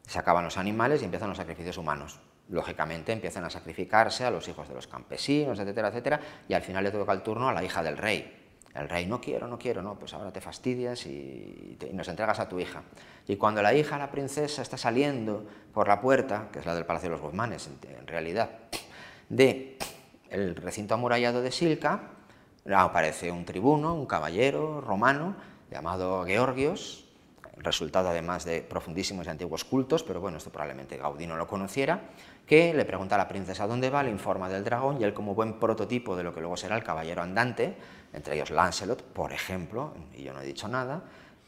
C: Se acaban los animales y empiezan los sacrificios humanos. Lógicamente empiezan a sacrificarse a los hijos de los campesinos, etcétera, etcétera, y al final le toca el turno a la hija del rey, el rey, no quiero, no quiero, no, pues ahora te fastidias y, nos entregas a tu hija. Y cuando la hija, la princesa, está saliendo por la puerta, que es la del Palacio de los Guzmanes, en, realidad, de el recinto amurallado de Silca, aparece un tribuno, un caballero romano, llamado Georgios, resultado además de profundísimos y antiguos cultos, pero bueno, esto probablemente Gaudí no lo conociera, que le pregunta a la princesa dónde va, le informa del dragón y él como buen prototipo de lo que luego será el caballero andante, entre ellos Lancelot, por ejemplo, y yo no he dicho nada,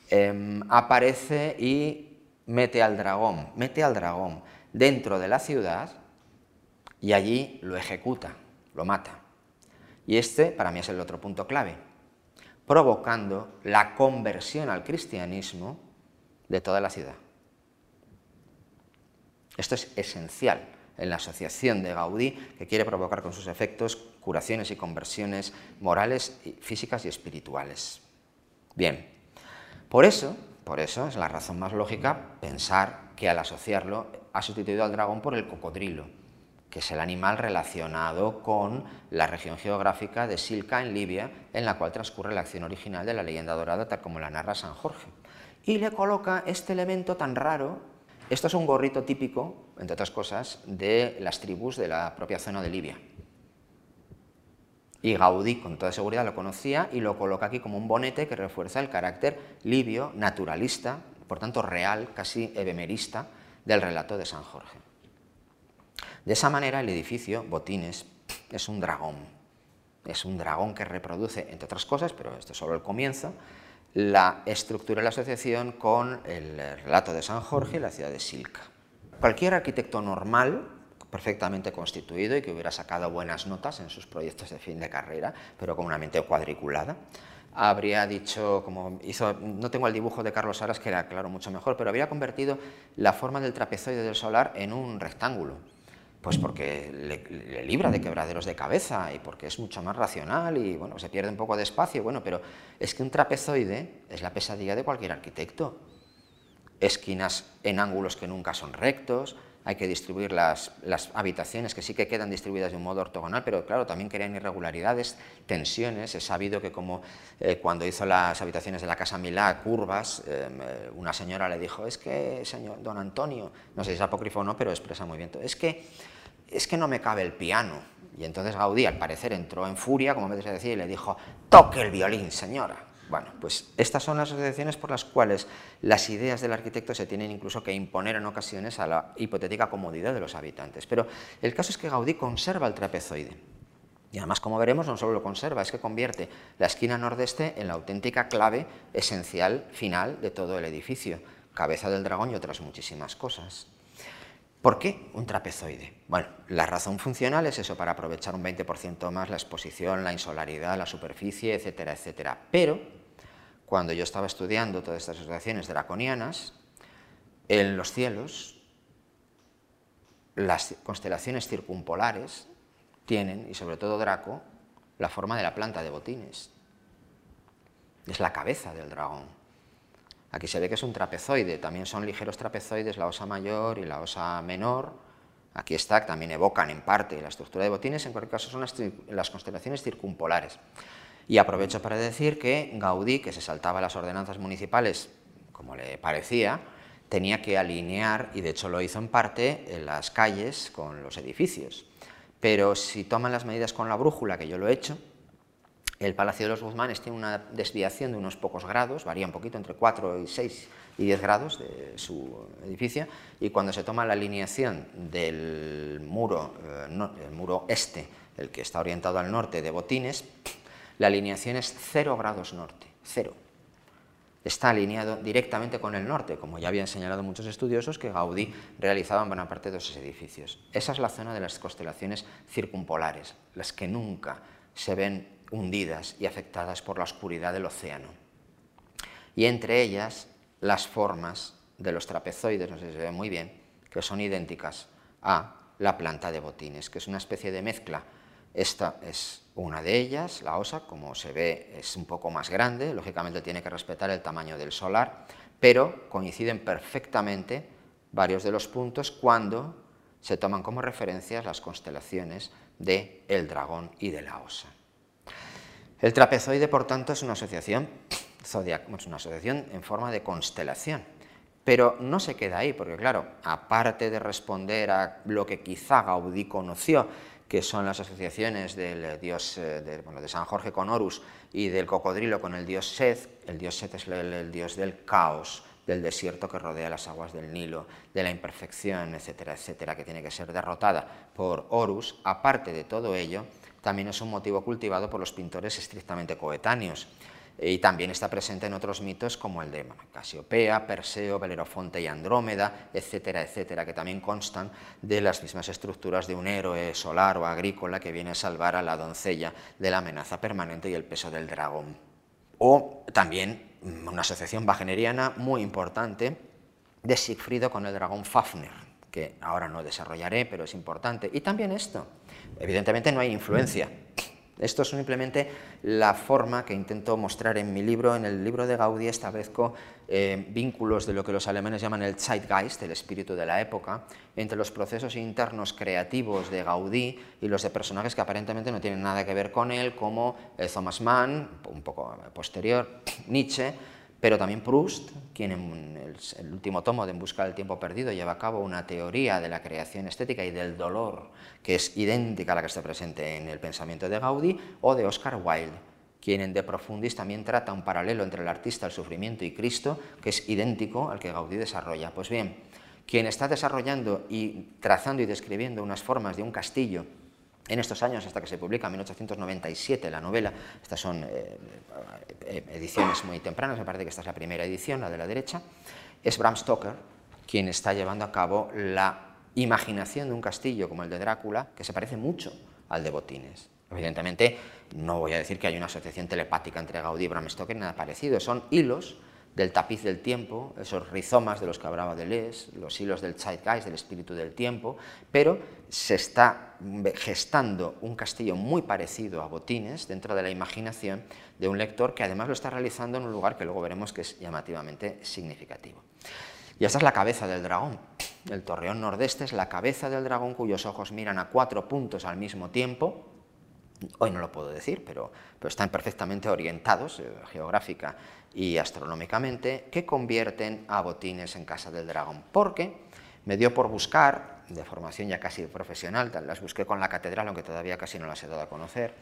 C: em, aparece y mete al dragón, mete al dragón dentro de la ciudad y allí lo ejecuta, lo mata. Y este para mí es el otro punto clave, provocando la conversión al cristianismo de toda la ciudad. Esto es esencial en la asociación de Gaudí, que quiere provocar con sus efectos curaciones y conversiones morales, físicas y espirituales. Bien, por eso, por eso es la razón más lógica pensar que al asociarlo ha sustituido al dragón por el cocodrilo, que es el animal relacionado con la región geográfica de Silca en Libia, en la cual transcurre la acción original de la leyenda dorada, tal como la narra San Jorge. y le coloca este elemento tan raro. Esto es un gorrito típico, entre otras cosas, de las tribus de la propia zona de Libia. Y Gaudí, con toda seguridad, lo conocía y lo coloca aquí como un bonete que refuerza el carácter libio, naturalista, por tanto real, casi ebemerista, del relato de San Jorge. De esa manera, el edificio, Botines, es un dragón. Es un dragón que reproduce, entre otras cosas, pero esto es solo el comienzo, la estructura de la asociación con el relato de San Jorge y la ciudad de Silca. Cualquier arquitecto normal, perfectamente constituido y que hubiera sacado buenas notas en sus proyectos de fin de carrera, pero con una mente cuadriculada, habría dicho, como hizo, no tengo el dibujo de Carlos Aras, que era claro mucho mejor, pero habría convertido la forma del trapezoide del solar en un rectángulo. Pues porque le, libra de quebraderos de cabeza y porque es mucho más racional y bueno, se pierde un poco de espacio, bueno, pero es que un trapezoide es la pesadilla de cualquier arquitecto. Esquinas en ángulos que nunca son rectos, hay que distribuir las, habitaciones que sí que quedan distribuidas de un modo ortogonal, pero claro, también crean irregularidades, tensiones. He sabido que como eh, cuando hizo las habitaciones de la Casa Milá, curvas, eh, una señora le dijo, es que, señor don Antonio, no sé si es apócrifo o no, pero expresa muy bien, es que, es que no me cabe el piano. Y entonces Gaudí, al parecer, entró en furia, como me desea decir, y le dijo, toque el violín, señora. Bueno, pues estas son las asociaciones por las cuales las ideas del arquitecto se tienen incluso que imponer en ocasiones a la hipotética comodidad de los habitantes. Pero el caso es que Gaudí conserva el trapezoide. Y además, como veremos, no solo lo conserva, es que convierte la esquina nordeste en la auténtica clave esencial final de todo el edificio, cabeza del dragón y otras muchísimas cosas. ¿Por qué un trapezoide? Bueno, la razón funcional es eso, para aprovechar un 20% más la exposición, la insolaridad, la superficie, etcétera, etcétera. Pero cuando yo estaba estudiando todas estas asociaciones draconianas, en los cielos las constelaciones circumpolares tienen, y sobre todo Draco, la forma de la planta de botines. Es la cabeza del dragón. Aquí se ve que es un trapezoide, también son ligeros trapezoides la osa mayor y la osa menor. Aquí está, también evocan en parte la estructura de botines, en cualquier caso son las, las constelaciones circumpolares. Y aprovecho para decir que Gaudí, que se saltaba las ordenanzas municipales como le parecía, tenía que alinear, y de hecho lo hizo en parte, en las calles con los edificios. Pero si toman las medidas con la brújula, que yo lo he hecho, el Palacio de los Guzmanes tiene una desviación de unos pocos grados, varía un poquito entre 4 y 6 y 10 grados de su edificio, y cuando se toma la alineación del muro, eh, el muro este, el que está orientado al norte de Botines, la alineación es 0 grados norte, cero. Está alineado directamente con el norte, como ya habían señalado muchos estudiosos que Gaudí realizaba en buena parte de esos edificios. Esa es la zona de las constelaciones circumpolares, las que nunca se ven hundidas y afectadas por la oscuridad del océano. Y entre ellas las formas de los trapezoides, no sé si se ve muy bien, que son idénticas a la planta de botines, que es una especie de mezcla. Esta es una de ellas, la osa, como se ve, es un poco más grande, lógicamente tiene que respetar el tamaño del solar, pero coinciden perfectamente varios de los puntos cuando se toman como referencias las constelaciones de el dragón y de la osa. El trapezoide, por tanto, es una asociación es una asociación en forma de constelación. Pero no se queda ahí, porque claro, aparte de responder a lo que quizá Gaudí conoció, que son las asociaciones del dios eh, de, de San Jorge con Horus y del cocodrilo con el dios Seth. El dios Seth es el, dios del caos, del desierto que rodea las aguas del Nilo, de la imperfección, etcétera, etcétera, que tiene que ser derrotada por Horus. Aparte de todo ello, también es un motivo cultivado por los pintores estrictamente coetáneos y también está presente en otros mitos como el de Casiopea, Perseo, Belerofonte y Andrómeda, etcétera, etcétera, que también constan de las mismas estructuras de un héroe solar o agrícola que viene a salvar a la doncella de la amenaza permanente y el peso del dragón. O también una asociación wagneriana muy importante de Siegfriedo con el dragón Fafner, que ahora no desarrollaré, pero es importante. Y también esto, evidentemente no hay influencia esto es simplemente la forma que intento mostrar en mi libro. En el libro de Gaudí establezco eh, vínculos de lo que los alemanes llaman el Zeitgeist, el espíritu de la época, entre los procesos internos creativos de Gaudí y los de personajes que aparentemente no tienen nada que ver con él, como eh, Thomas Mann, un poco posterior, Nietzsche, pero también Proust, quien en el, último tomo de En busca del tiempo perdido lleva a cabo una teoría de la creación estética y del dolor que es idéntica a la que está presente en el pensamiento de Gaudí, o de Oscar Wilde, quien en De Profundis también trata un paralelo entre el artista, el sufrimiento y Cristo, que es idéntico al que Gaudí desarrolla. Pues bien, quien está desarrollando y trazando y describiendo unas formas de un castillo en estos años, hasta que se publica en 1897 la novela, estas son eh, eh, ediciones muy tempranas, me parece que esta es la primera edición, la de la derecha, es Bram Stoker quien está llevando a cabo la imaginación de un castillo como el de Drácula, que se parece mucho al de Botines. Evidentemente, no voy a decir que hay una asociación telepática entre Gaudí y Bram Stoker, nada parecido, son hilos del tapiz del tiempo, esos rizomas de los que hablaba Deleuze, los hilos del zeitgeist, del espíritu del tiempo, pero se está gestando un castillo muy parecido a Botines dentro de la imaginación de un lector que además lo está realizando en un lugar que luego veremos que es llamativamente significativo. Y esta es la cabeza del dragón. El torreón nordeste es la cabeza del dragón cuyos ojos miran a cuatro puntos al mismo tiempo, hoy no lo puedo decir, pero, están perfectamente orientados eh, geográfica y astronómicamente, que convierten a Botines en Casa del Dragón. Porque me dio por buscar, de formación ya casi profesional, las busqué con la catedral, aunque todavía casi no las he dado a conocer,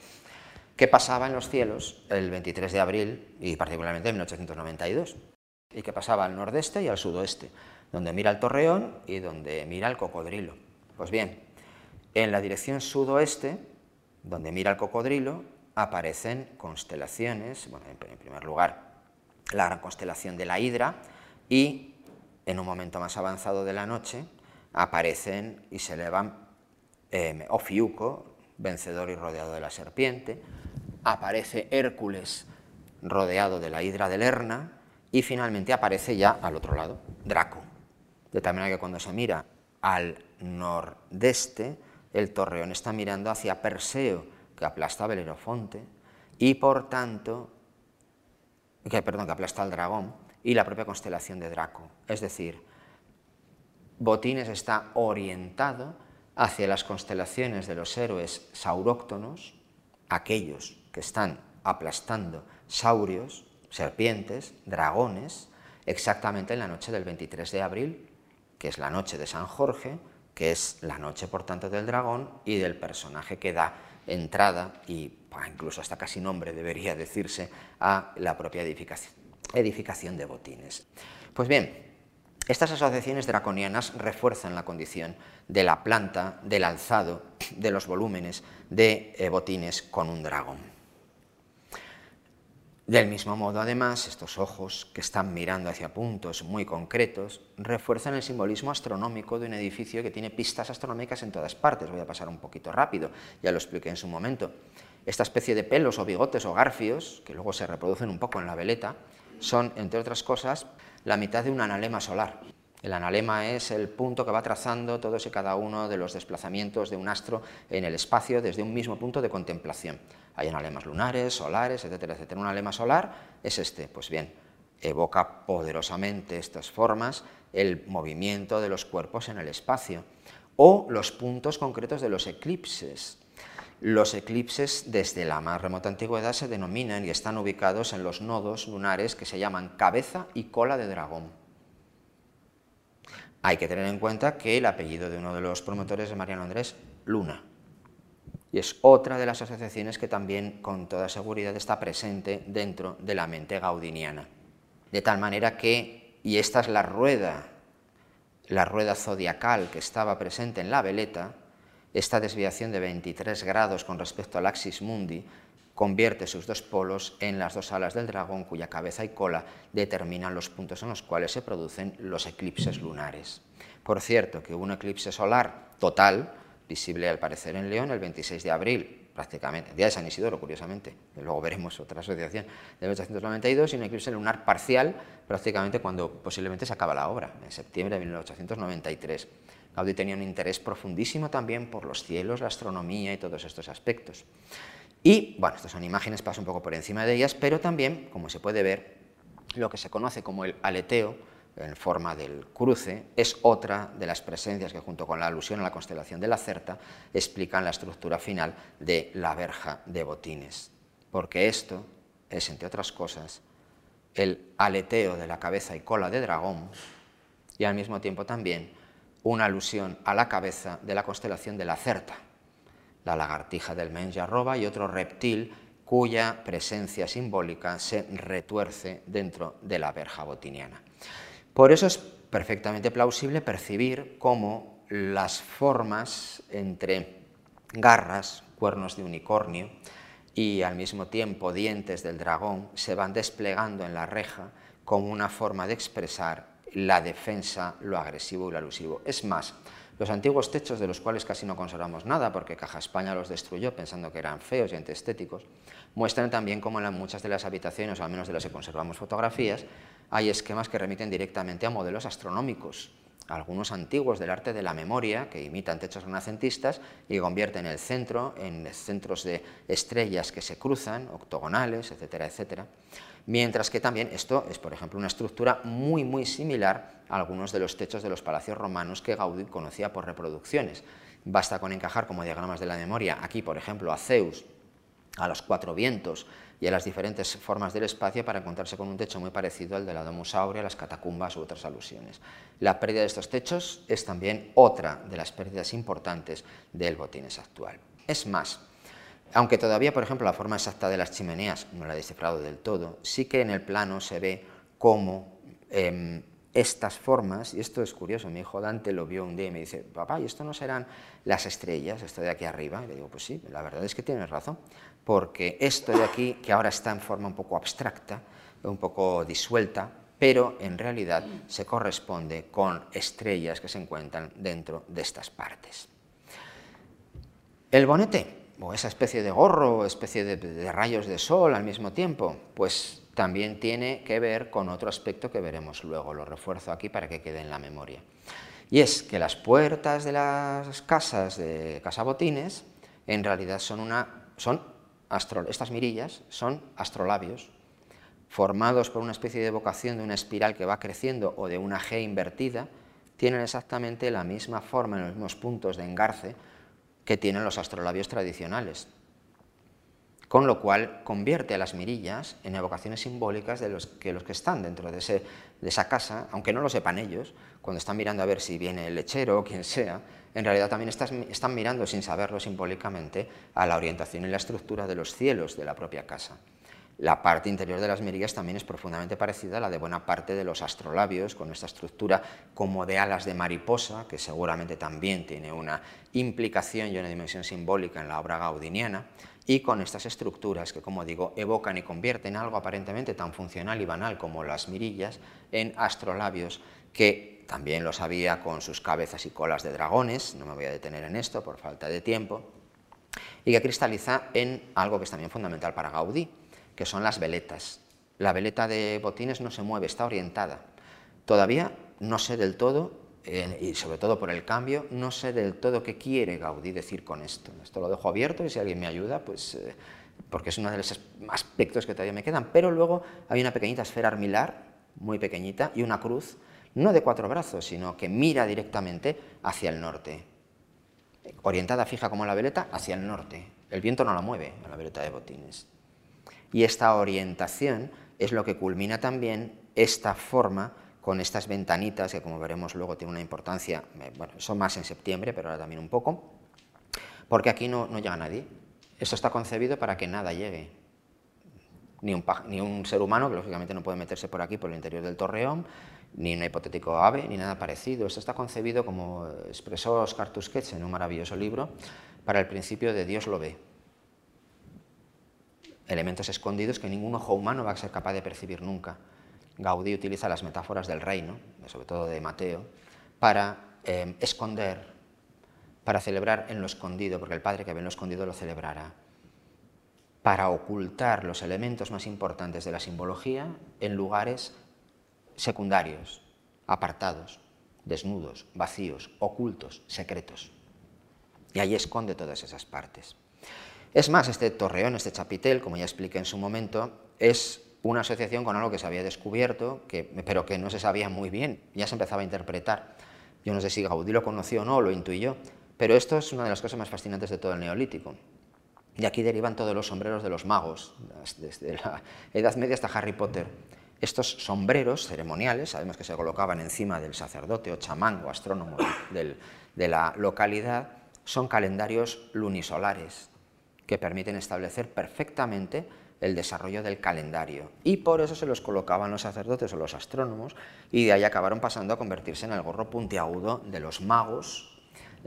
C: qué pasaba en los cielos el 23 de abril y particularmente en 1892, y qué pasaba al nordeste y al sudoeste, donde mira el torreón y donde mira el cocodrilo. Pues bien, en la dirección sudoeste, donde mira el cocodrilo, aparecen constelaciones, bueno, en primer lugar, la gran constelación de la Hidra y en un momento más avanzado de la noche aparecen y se elevan eh, Ofiuco, vencedor y rodeado de la serpiente, aparece Hércules rodeado de la Hidra de Lerna y finalmente aparece ya al otro lado Draco. De tal manera que cuando se mira al nordeste, el torreón está mirando hacia Perseo, que aplasta a Belerofonte, y por tanto, que, perdón, que aplasta al dragón, y la propia constelación de Draco. Es decir, Botines está orientado hacia las constelaciones de los héroes sauróctonos, aquellos que están aplastando saurios, serpientes, dragones, exactamente en la noche del 23 de abril, que es la noche de San Jorge, que es la noche, por tanto, del dragón y del personaje que da entrada y incluso hasta casi nombre debería decirse a la propia edificación, de botines. Pues bien, estas asociaciones draconianas refuerzan la condición de la planta, del alzado, de los volúmenes de eh, botines con un dragón. Del mismo modo, además, estos ojos que están mirando hacia puntos muy concretos refuerzan el simbolismo astronómico de un edificio que tiene pistas astronómicas en todas partes. Voy a pasar un poquito rápido, ya lo expliqué en su momento. Esta especie de pelos o bigotes o garfios, que luego se reproducen un poco en la veleta, son, entre otras cosas, la mitad de un analema solar. El analema es el punto que va trazando todos y cada uno de los desplazamientos de un astro en el espacio desde un mismo punto de contemplación. Hay analemas lunares, solares, etcétera, etcétera. Un alema solar es este. Pues bien, evoca poderosamente estas formas el movimiento de los cuerpos en el espacio o los puntos concretos de los eclipses. Los eclipses desde la más remota antigüedad se denominan y están ubicados en los nodos lunares que se llaman cabeza y cola de dragón. Hay que tener en cuenta que el apellido de uno de los promotores de Mariano Andrés, Luna. Y es otra de las asociaciones que también con toda seguridad está presente dentro de la mente gaudiniana. De tal manera que, y esta es la rueda, la rueda zodiacal que estaba presente en la veleta, esta desviación de 23 grados con respecto al axis mundi convierte sus dos polos en las dos alas del dragón cuya cabeza y cola determinan los puntos en los cuales se producen los eclipses lunares. Por cierto, que un eclipse solar total, visible al parecer en León el 26 de abril, prácticamente, día de San Isidoro, curiosamente, luego veremos otra asociación, de 1892, y un eclipse lunar parcial, prácticamente cuando posiblemente se acaba la obra, en septiembre de 1893. Gaudí tenía un interés profundísimo también por los cielos, la astronomía y todos estos aspectos. Y, bueno, estas son imágenes, paso un poco por encima de ellas, pero también, como se puede ver, lo que se conoce como el aleteo, en forma del cruce, es otra de las presencias que, junto con la alusión a la constelación de la Certa, explican la estructura final de la verja de Botines. Porque esto es, entre otras cosas, el aleteo de la cabeza y cola de dragón y al mismo tiempo también una alusión a la cabeza de la constelación de la Certa, la lagartija del Menjarroba y otro reptil cuya presencia simbólica se retuerce dentro de la verja botiniana. Por eso es perfectamente plausible percibir cómo las formas entre garras, cuernos de unicornio y al mismo tiempo dientes del dragón se van desplegando en la reja como una forma de expresar la defensa, lo agresivo y lo alusivo. Es más, los antiguos techos, de los cuales casi no conservamos nada, porque Caja España los destruyó pensando que eran feos y antiestéticos, muestran también cómo en muchas de las habitaciones, o al menos de las que conservamos fotografías, hay esquemas que remiten directamente a modelos astronómicos, algunos antiguos del arte de la memoria, que imitan techos renacentistas y convierten el centro en centros de estrellas que se cruzan, octogonales, etcétera, etcétera. Mientras que también esto es, por ejemplo, una estructura muy, muy similar a algunos de los techos de los palacios romanos que Gaudí conocía por reproducciones. Basta con encajar como diagramas de la memoria aquí, por ejemplo, a Zeus, a los cuatro vientos y a las diferentes formas del espacio para encontrarse con un techo muy parecido al de la Domus Aurea, las catacumbas u otras alusiones. La pérdida de estos techos es también otra de las pérdidas importantes del botines actual. Es más, aunque todavía, por ejemplo, la forma exacta de las chimeneas no la he descifrado del todo, sí que en el plano se ve cómo em, estas formas, y esto es curioso, mi hijo Dante lo vio un día y me dice, papá, ¿y esto no serán las estrellas, esto de aquí arriba? Y le digo, pues sí, la verdad es que tienes razón, porque esto de aquí, que ahora está en forma un poco abstracta, un poco disuelta, pero en realidad se corresponde con estrellas que se encuentran dentro de estas partes. El bonete o esa especie de gorro, especie de, rayos de sol al mismo tiempo, pues también tiene que ver con otro aspecto que veremos luego, lo refuerzo aquí para que quede en la memoria. Y es que las puertas de las casas de casabotines en realidad son una son estas mirillas son astrolabios formados por una especie de evocación de una espiral que va creciendo o de una G invertida, tienen exactamente la misma forma en los mismos puntos de engarce que tienen los astrolabios tradicionales, con lo cual convierte a las mirillas en evocaciones simbólicas de los que, están dentro de esa casa, aunque no lo sepan ellos, cuando están mirando a ver si viene el lechero o quien sea, en realidad también están mirando sin saberlo simbólicamente a la orientación y la estructura de los cielos de la propia casa. La parte interior de las mirillas también es profundamente parecida a la de buena parte de los astrolabios, con esta estructura como de alas de mariposa, que seguramente también tiene una implicación y una dimensión simbólica en la obra gaudiniana, y con estas estructuras que, como digo, evocan y convierten algo aparentemente tan funcional y banal como las mirillas en astrolabios que también los había con sus cabezas y colas de dragones, no me voy a detener en esto por falta de tiempo, y que cristaliza en algo que es también fundamental para Gaudí, que son las veletas. La veleta de botines no se mueve, está orientada. Todavía no sé del todo, eh, y sobre todo por el cambio, no sé del todo qué quiere Gaudí decir con esto. Esto lo dejo abierto y si alguien me ayuda, pues eh, porque es uno de los aspectos que todavía me quedan. Pero luego hay una pequeñita esfera armilar, muy pequeñita, y una cruz, no de cuatro brazos, sino que mira directamente hacia el norte. Orientada fija como la veleta hacia el norte. El viento no la mueve la veleta de botines. Y esta orientación es lo que culmina también esta forma con estas ventanitas, que como veremos luego tiene una importancia, eh, bueno, son más en septiembre, pero ahora también un poco, porque aquí no, llega nadie. Esto está concebido para que nada llegue. Ni un ser humano, que lógicamente no puede meterse por aquí, por el interior del torreón, ni un hipotético ave, ni nada parecido. Esto está concebido, como expresó Oscar Tusquets en un maravilloso libro, para el principio de Dios lo ve elementos escondidos que ningún ojo humano va a ser capaz de percibir nunca. Gaudí utiliza las metáforas del reino, sobre todo de Mateo, para eh, esconder, para celebrar en lo escondido, porque el Padre que ve en lo escondido lo celebrará, para ocultar los elementos más importantes de la simbología en lugares secundarios, apartados, desnudos, vacíos, ocultos, secretos. Y ahí esconde todas esas partes. Es más, este torreón, este chapitel, como ya expliqué en su momento, es una asociación con algo que se había descubierto, pero que no se sabía muy bien, ya se empezaba a interpretar. Yo no sé si Gaudí lo conoció o no, lo intuyó, pero esto es una de las cosas más fascinantes de todo el neolítico. Y aquí derivan todos los sombreros de los magos, desde la Edad Media hasta Harry Potter. Estos sombreros ceremoniales, sabemos que se colocaban encima del sacerdote o chamán o astrónomo de la localidad, son calendarios lunisolares que permiten establecer perfectamente el desarrollo del calendario. Y por eso se los colocaban los sacerdotes o los astrónomos y de ahí acabaron pasando a convertirse en el gorro puntiagudo de los magos.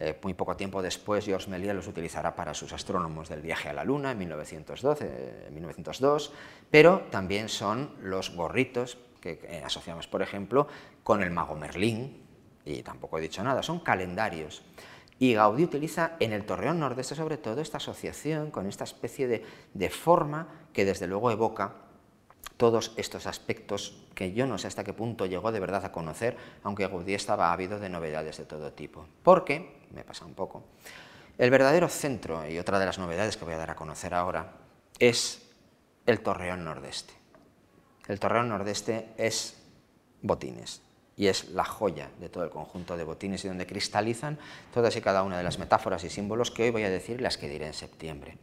C: Eh, muy poco tiempo después, Georges Méliès los utilizará para sus astrónomos del viaje a la Luna en 1912, 1902, pero también son los gorritos que asociamos, por ejemplo, con el mago Merlín, y tampoco he dicho nada, son calendarios. Y Gaudí utiliza en el Torreón Nordeste sobre todo esta asociación con esta especie de, forma que desde luego evoca todos estos aspectos que yo no sé hasta qué punto llegó de verdad a conocer, aunque Gaudí estaba ávido de novedades de todo tipo. Porque, me pasa un poco, el verdadero centro, y otra de las novedades que voy a dar a conocer ahora, es el Torreón Nordeste. El Torreón Nordeste es Botines y es la joya de todo el conjunto de botines y donde cristalizan todas y cada una de las metáforas y símbolos que hoy voy a decir y las que diré en septiembre.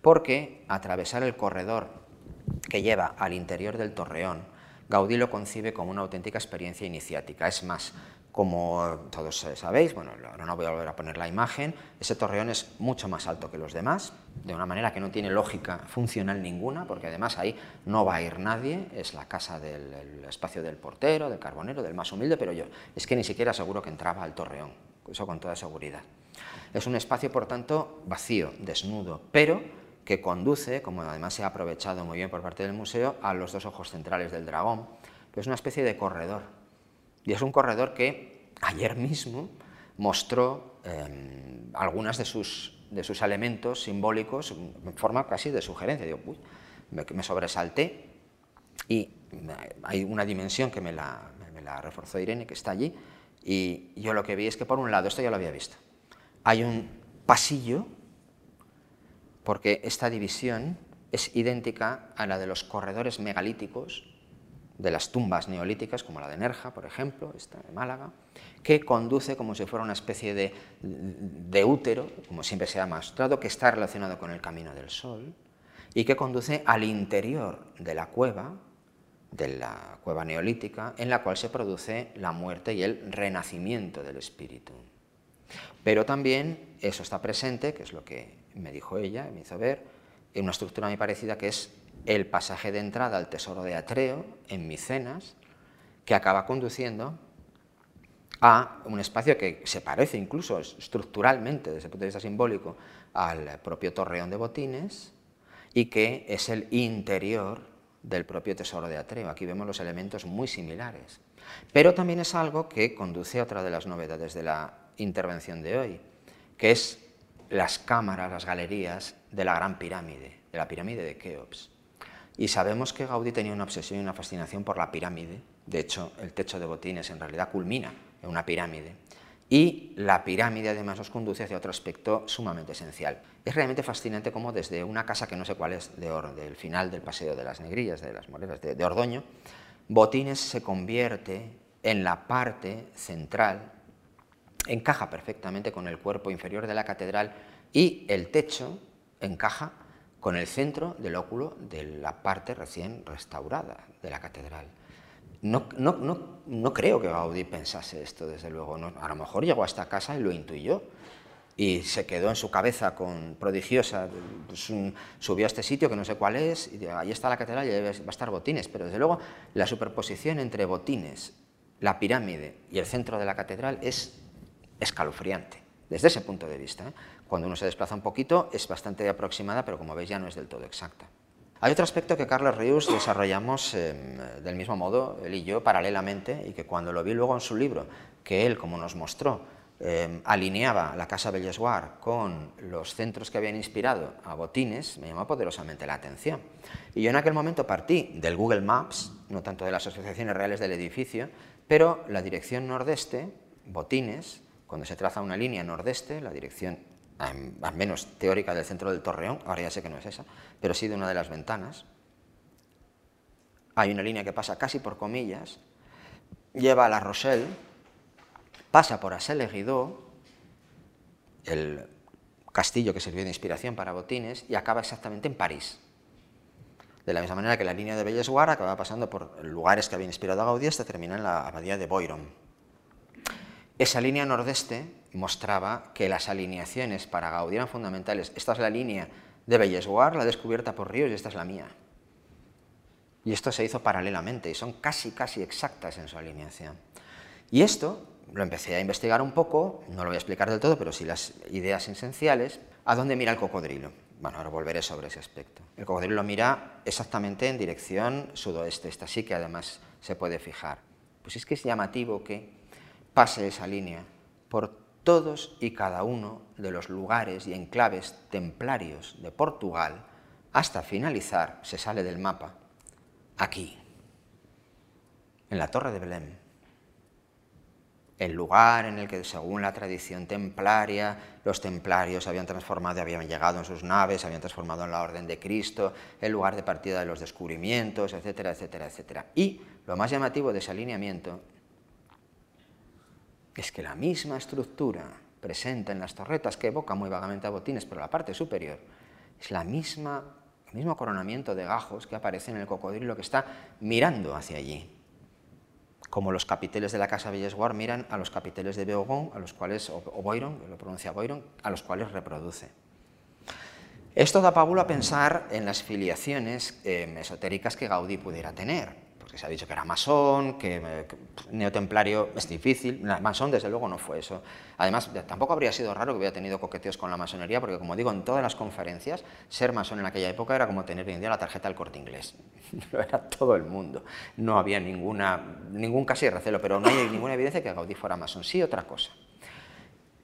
C: Porque atravesar el corredor que lleva al interior del torreón, Gaudí lo concibe como una auténtica experiencia iniciática. Es más, como todos sabéis, bueno, no voy a volver a poner la imagen, ese torreón es mucho más alto que los demás, de una manera que no tiene lógica funcional ninguna, porque además ahí no va a ir nadie, es la casa del espacio del portero, del carbonero, del más humilde, pero yo es que ni siquiera seguro que entraba al torreón, eso con toda seguridad. Es un espacio, por tanto, vacío, desnudo, pero que conduce, como además se ha aprovechado muy bien por parte del museo, a los dos ojos centrales del dragón, que es una especie de corredor y es un corredor que ayer mismo mostró eh, algunas de sus, de sus elementos simbólicos en forma casi de sugerencia. Digo, uy, me, sobresalté y hay una dimensión que me la, me la reforzó Irene, que está allí, y yo lo que vi es que por un lado, esto ya lo había visto, hay un pasillo, porque esta división es idéntica a la de los corredores megalíticos de las tumbas neolíticas, como la de Nerja, por ejemplo, esta de Málaga, que conduce como si fuera una especie de, de útero, como siempre se ha mostrado, que está relacionado con el camino del sol, y que conduce al interior de la cueva, de la cueva neolítica, en la cual se produce la muerte y el renacimiento del espíritu. Pero también eso está presente, que es lo que me dijo ella, me hizo ver, en una estructura muy parecida que es el pasaje de entrada al tesoro de Atreo en Micenas, que acaba conduciendo a un espacio que se parece incluso estructuralmente, desde el punto de vista simbólico, al propio torreón de Botines y que es el interior del propio tesoro de Atreo. Aquí vemos los elementos muy similares. Pero también es algo que conduce a otra de las novedades de la intervención de hoy, que es las cámaras, las galerías de la Gran Pirámide, de la pirámide de Keops. Y sabemos que Gaudí tenía una obsesión y una fascinación por la pirámide. De hecho, el techo de Botines en realidad culmina en una pirámide. Y la pirámide además nos conduce hacia otro aspecto sumamente esencial. Es realmente fascinante cómo desde una casa que no sé cuál es, de del final del Paseo de las Negrillas, de las Moreras, de, de Ordoño, Botines se convierte en la parte central, encaja perfectamente con el cuerpo inferior de la catedral y el techo encaja con el centro del óculo de la parte recién restaurada de la catedral. No, no, creo que Gaudí pensase esto, desde luego. a lo mejor llegó a esta casa y lo intuyó. Y se quedó en su cabeza con prodigiosa, pues subió a este sitio que no sé cuál es, y ahí está la catedral y va a estar Botines. Pero desde luego la superposición entre Botines, la pirámide y el centro de la catedral es escalofriante, desde ese punto de vista. ¿eh? Cuando uno se desplaza un poquito es bastante aproximada, pero como veis ya no es del todo exacta. Hay otro aspecto que Carlos Rius desarrollamos em, del mismo modo, él y yo, paralelamente, y que cuando lo vi luego en su libro, que él, como nos mostró, em, alineaba la Casa Bellesguard con los centros que habían inspirado a Botines, me llamó poderosamente la atención. Y yo en aquel momento partí del Google Maps, no tanto de las asociaciones reales del edificio, pero la dirección nordeste, Botines, cuando se traza una línea nordeste, la dirección al menos teórica del centro del Torreón, ahora ya sé que no es esa, pero sí de una de las ventanas. Hay una línea que pasa casi por comillas, lleva a La Rochelle, pasa por Assel-le-Guidot, el castillo que sirvió de inspiración para Botines, y acaba exactamente en París. De la misma manera que la línea de Bellesguard acaba pasando por lugares que habían inspirado a Gaudí hasta termina en la abadía de Boiron. Esa línea nordeste mostraba que las alineaciones para Gaudí eran fundamentales. Esta es la línea de Bellesguard, la descubierta por Ríos, y esta es la mía. Y esto se hizo paralelamente y son casi, casi exactas en su alineación. Y esto lo empecé a investigar un poco, no lo voy a explicar del todo, pero sí las ideas esenciales, a dónde mira el cocodrilo. Bueno, ahora volveré sobre ese aspecto. El cocodrilo mira exactamente en dirección sudoeste, esta sí que además se puede fijar. Pues es que es llamativo que pase esa línea por todos y cada uno de los lugares y enclaves templarios de Portugal hasta finalizar, se sale del mapa, aquí, en la Torre de Belém el lugar en el que, según la tradición templaria, los templarios habían transformado, habían llegado en sus naves, habían transformado en la Orden de Cristo, el lugar de partida de los descubrimientos, etcétera, etcétera, etcétera. Y lo más llamativo de ese alineamiento es que la misma estructura presente en las torretas, que evoca muy vagamente a botines, pero la parte superior, es la misma, el mismo coronamiento de gajos que aparece en el cocodrilo que está mirando hacia allí como los capiteles de la Casa Villesguard miran a los capiteles de Beogón, a los cuales, o, Boiron, lo pronuncia Boiron, a los cuales reproduce. Esto da pábulo a pensar en las filiaciones eh, esotéricas que Gaudí pudiera tener que se ha dicho que era masón, que, eh, neotemplario es difícil, masón desde luego no fue eso. Además, tampoco habría sido raro que hubiera tenido coqueteos con la masonería, porque como digo, en todas las conferencias, ser masón en aquella época era como tener hoy en día la tarjeta del corte inglés. Lo era todo el mundo. No había ninguna, ningún casi recelo, pero no hay ninguna evidencia que Gaudí fuera masón. Sí, otra cosa.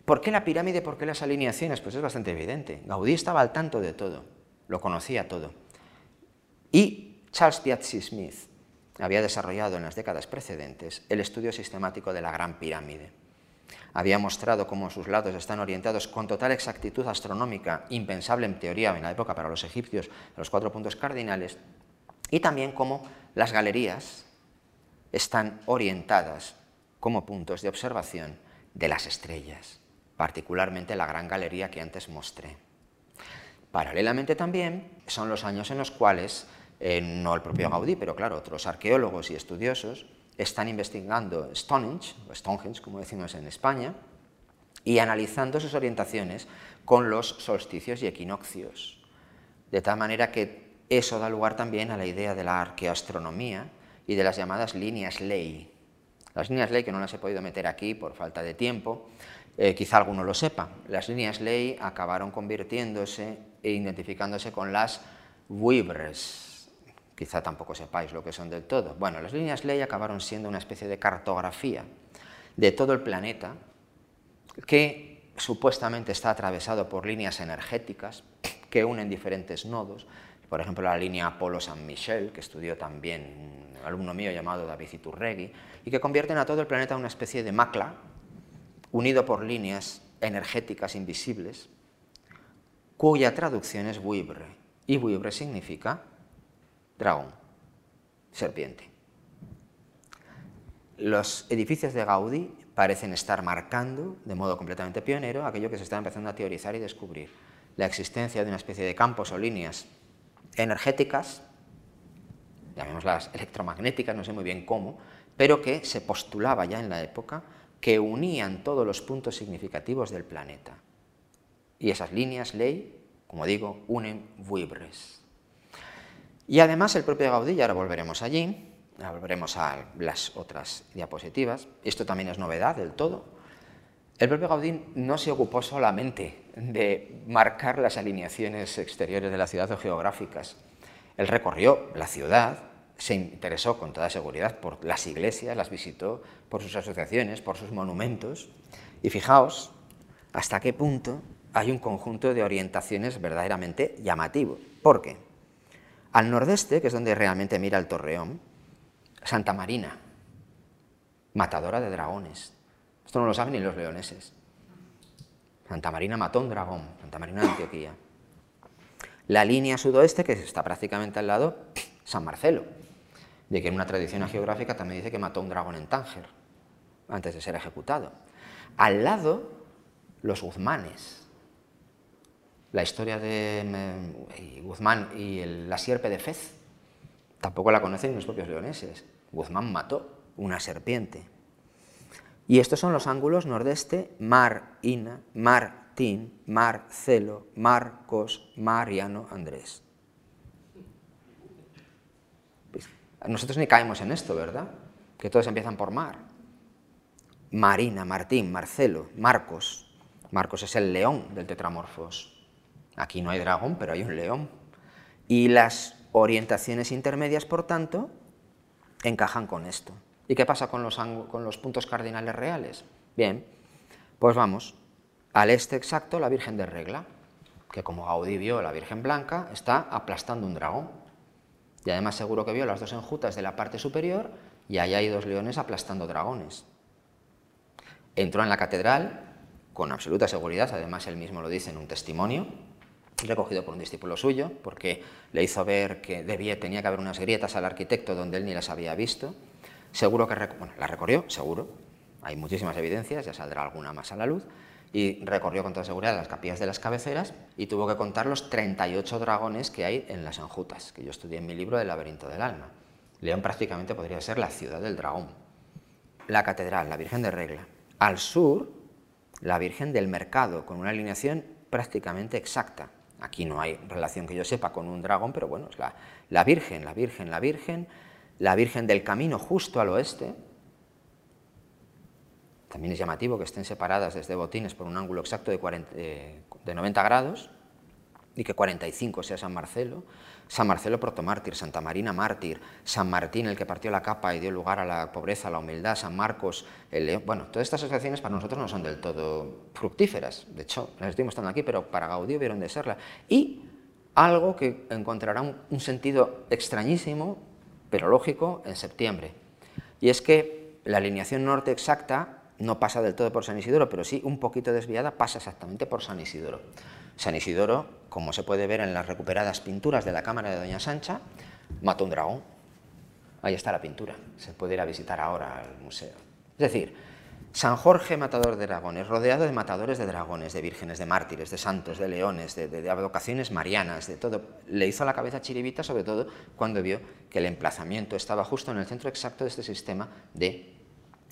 C: ¿Por qué la pirámide? ¿Por qué las alineaciones? Pues es bastante evidente. Gaudí estaba al tanto de todo, lo conocía todo. Y Charles Piazzi Smith, había desarrollado en las décadas precedentes el estudio sistemático de la Gran Pirámide. Había mostrado cómo sus lados están orientados con total exactitud astronómica, impensable en teoría en la época para los egipcios, los cuatro puntos cardinales, y también cómo las galerías están orientadas como puntos de observación de las estrellas, particularmente la gran galería que antes mostré. Paralelamente también son los años en los cuales eh, no el propio Gaudí, pero claro, otros arqueólogos y estudiosos están investigando Stonehenge, Stonehenge como decimos en España, y analizando sus orientaciones con los solsticios y equinoccios. De tal manera que eso da lugar también a la idea de la arqueoastronomía y de las llamadas líneas ley. Las líneas ley, que no las he podido meter aquí por falta de tiempo, eh, quizá alguno lo sepa. Las líneas ley acabaron convirtiéndose e identificándose con las Wibres, quizá tampoco sepáis lo que son del todo. Bueno, las líneas ley acabaron siendo una especie de cartografía de todo el planeta que supuestamente está atravesado por líneas energéticas que unen diferentes nodos, por ejemplo la línea Apolo-San Michel, que estudió también un alumno mío llamado David Iturregui, y que convierten a todo el planeta en una especie de macla unido por líneas energéticas invisibles, cuya traducción es Buibre, y Buibre significa dragón, serpiente. Los edificios de Gaudí parecen estar marcando, de modo completamente pionero, aquello que se está empezando a teorizar y descubrir, la existencia de una especie de campos o líneas energéticas, llamémoslas electromagnéticas, no sé muy bien cómo, pero que se postulaba ya en la época que unían todos los puntos significativos del planeta. Y esas líneas ley, como digo, unen Vuibres. Y además el propio Gaudí, ahora volveremos allí, volveremos a las otras diapositivas, esto también es novedad del todo, el propio Gaudí no se ocupó solamente de marcar las alineaciones exteriores de la ciudad o geográficas, él recorrió la ciudad, se interesó con toda seguridad por las iglesias, las visitó, por sus asociaciones, por sus monumentos, y fijaos hasta qué punto hay un conjunto de orientaciones verdaderamente llamativo. ¿Por qué? Al nordeste, que es donde realmente mira el torreón, Santa Marina, matadora de dragones. Esto no lo saben ni los leoneses. Santa Marina mató un dragón, Santa Marina de Antioquía. La línea sudoeste, que está prácticamente al lado, San Marcelo, de que en una tradición geográfica también dice que mató un dragón en Tánger, antes de ser ejecutado. Al lado, los Guzmanes, la historia de Guzmán y la sierpe de Fez, Tampoco la conocen los propios leoneses. Guzmán mató una serpiente. Y estos son los ángulos nordeste, Mar, Ina, Martín, Marcelo, Marcos, Mariano, Andrés. Pues, nosotros ni caemos en esto, ¿verdad? Que todos empiezan por Mar. Marina, Martín, Marcelo, Marcos. Marcos es el león del Tetramorfos. Aquí no hay dragón, pero hay un león. Y las orientaciones intermedias, por tanto, encajan con esto. ¿Y qué pasa con los, puntos cardinales reales? Bien, pues vamos. Al este exacto, la Virgen de Regla, que como Gaudí vio la Virgen Blanca, está aplastando un dragón. Y además seguro que vio las dos enjutas de la parte superior y ahí hay dos leones aplastando dragones. Entró en la catedral con absoluta seguridad, además él mismo lo dice en un testimonio, recogido por un discípulo suyo, porque le hizo ver que debía, tenía que haber unas grietas al arquitecto donde él ni las había visto. Seguro que bueno, la recorrió, seguro. Hay muchísimas evidencias, ya saldrá alguna más a la luz. Y recorrió con toda seguridad las capillas de las cabeceras y tuvo que contar los 38 dragones que hay en las enjutas, que yo estudié en mi libro El laberinto del alma. León prácticamente podría ser la ciudad del dragón. La catedral, la Virgen de Regla. Al sur, la Virgen del Mercado, con una alineación prácticamente exacta. Aquí no hay relación que yo sepa con un dragón, pero bueno, es la, Virgen, la Virgen, la Virgen, la Virgen del Camino justo al oeste. También es llamativo que estén separadas desde botines por un ángulo exacto de, 40, eh, de 90 grados y que 45 sea San Marcelo. San Marcelo protomártir, Santa Marina mártir, San Martín el que partió la capa y dio lugar a la pobreza, a la humildad, San Marcos, el león. Bueno, todas estas asociaciones para nosotros no son del todo fructíferas, de hecho, las estoy mostrando aquí, pero para Gaudí vieron de serla. Y algo que encontrará un, un sentido extrañísimo, pero lógico, en septiembre. Y es que la alineación norte exacta no pasa del todo por San Isidoro, pero sí un poquito desviada pasa exactamente por San Isidoro. San Isidoro, como se puede ver en las recuperadas pinturas de la cámara de Doña Sancha, mató un dragón. Ahí está la pintura, se puede ir a visitar ahora al museo. Es decir, San Jorge matador de dragones, rodeado de matadores de dragones, de vírgenes, de mártires, de santos, de leones, de, de, vocaciones marianas, de todo. Le hizo la cabeza chiribita, sobre todo cuando vio que el emplazamiento estaba justo en el centro exacto de este sistema de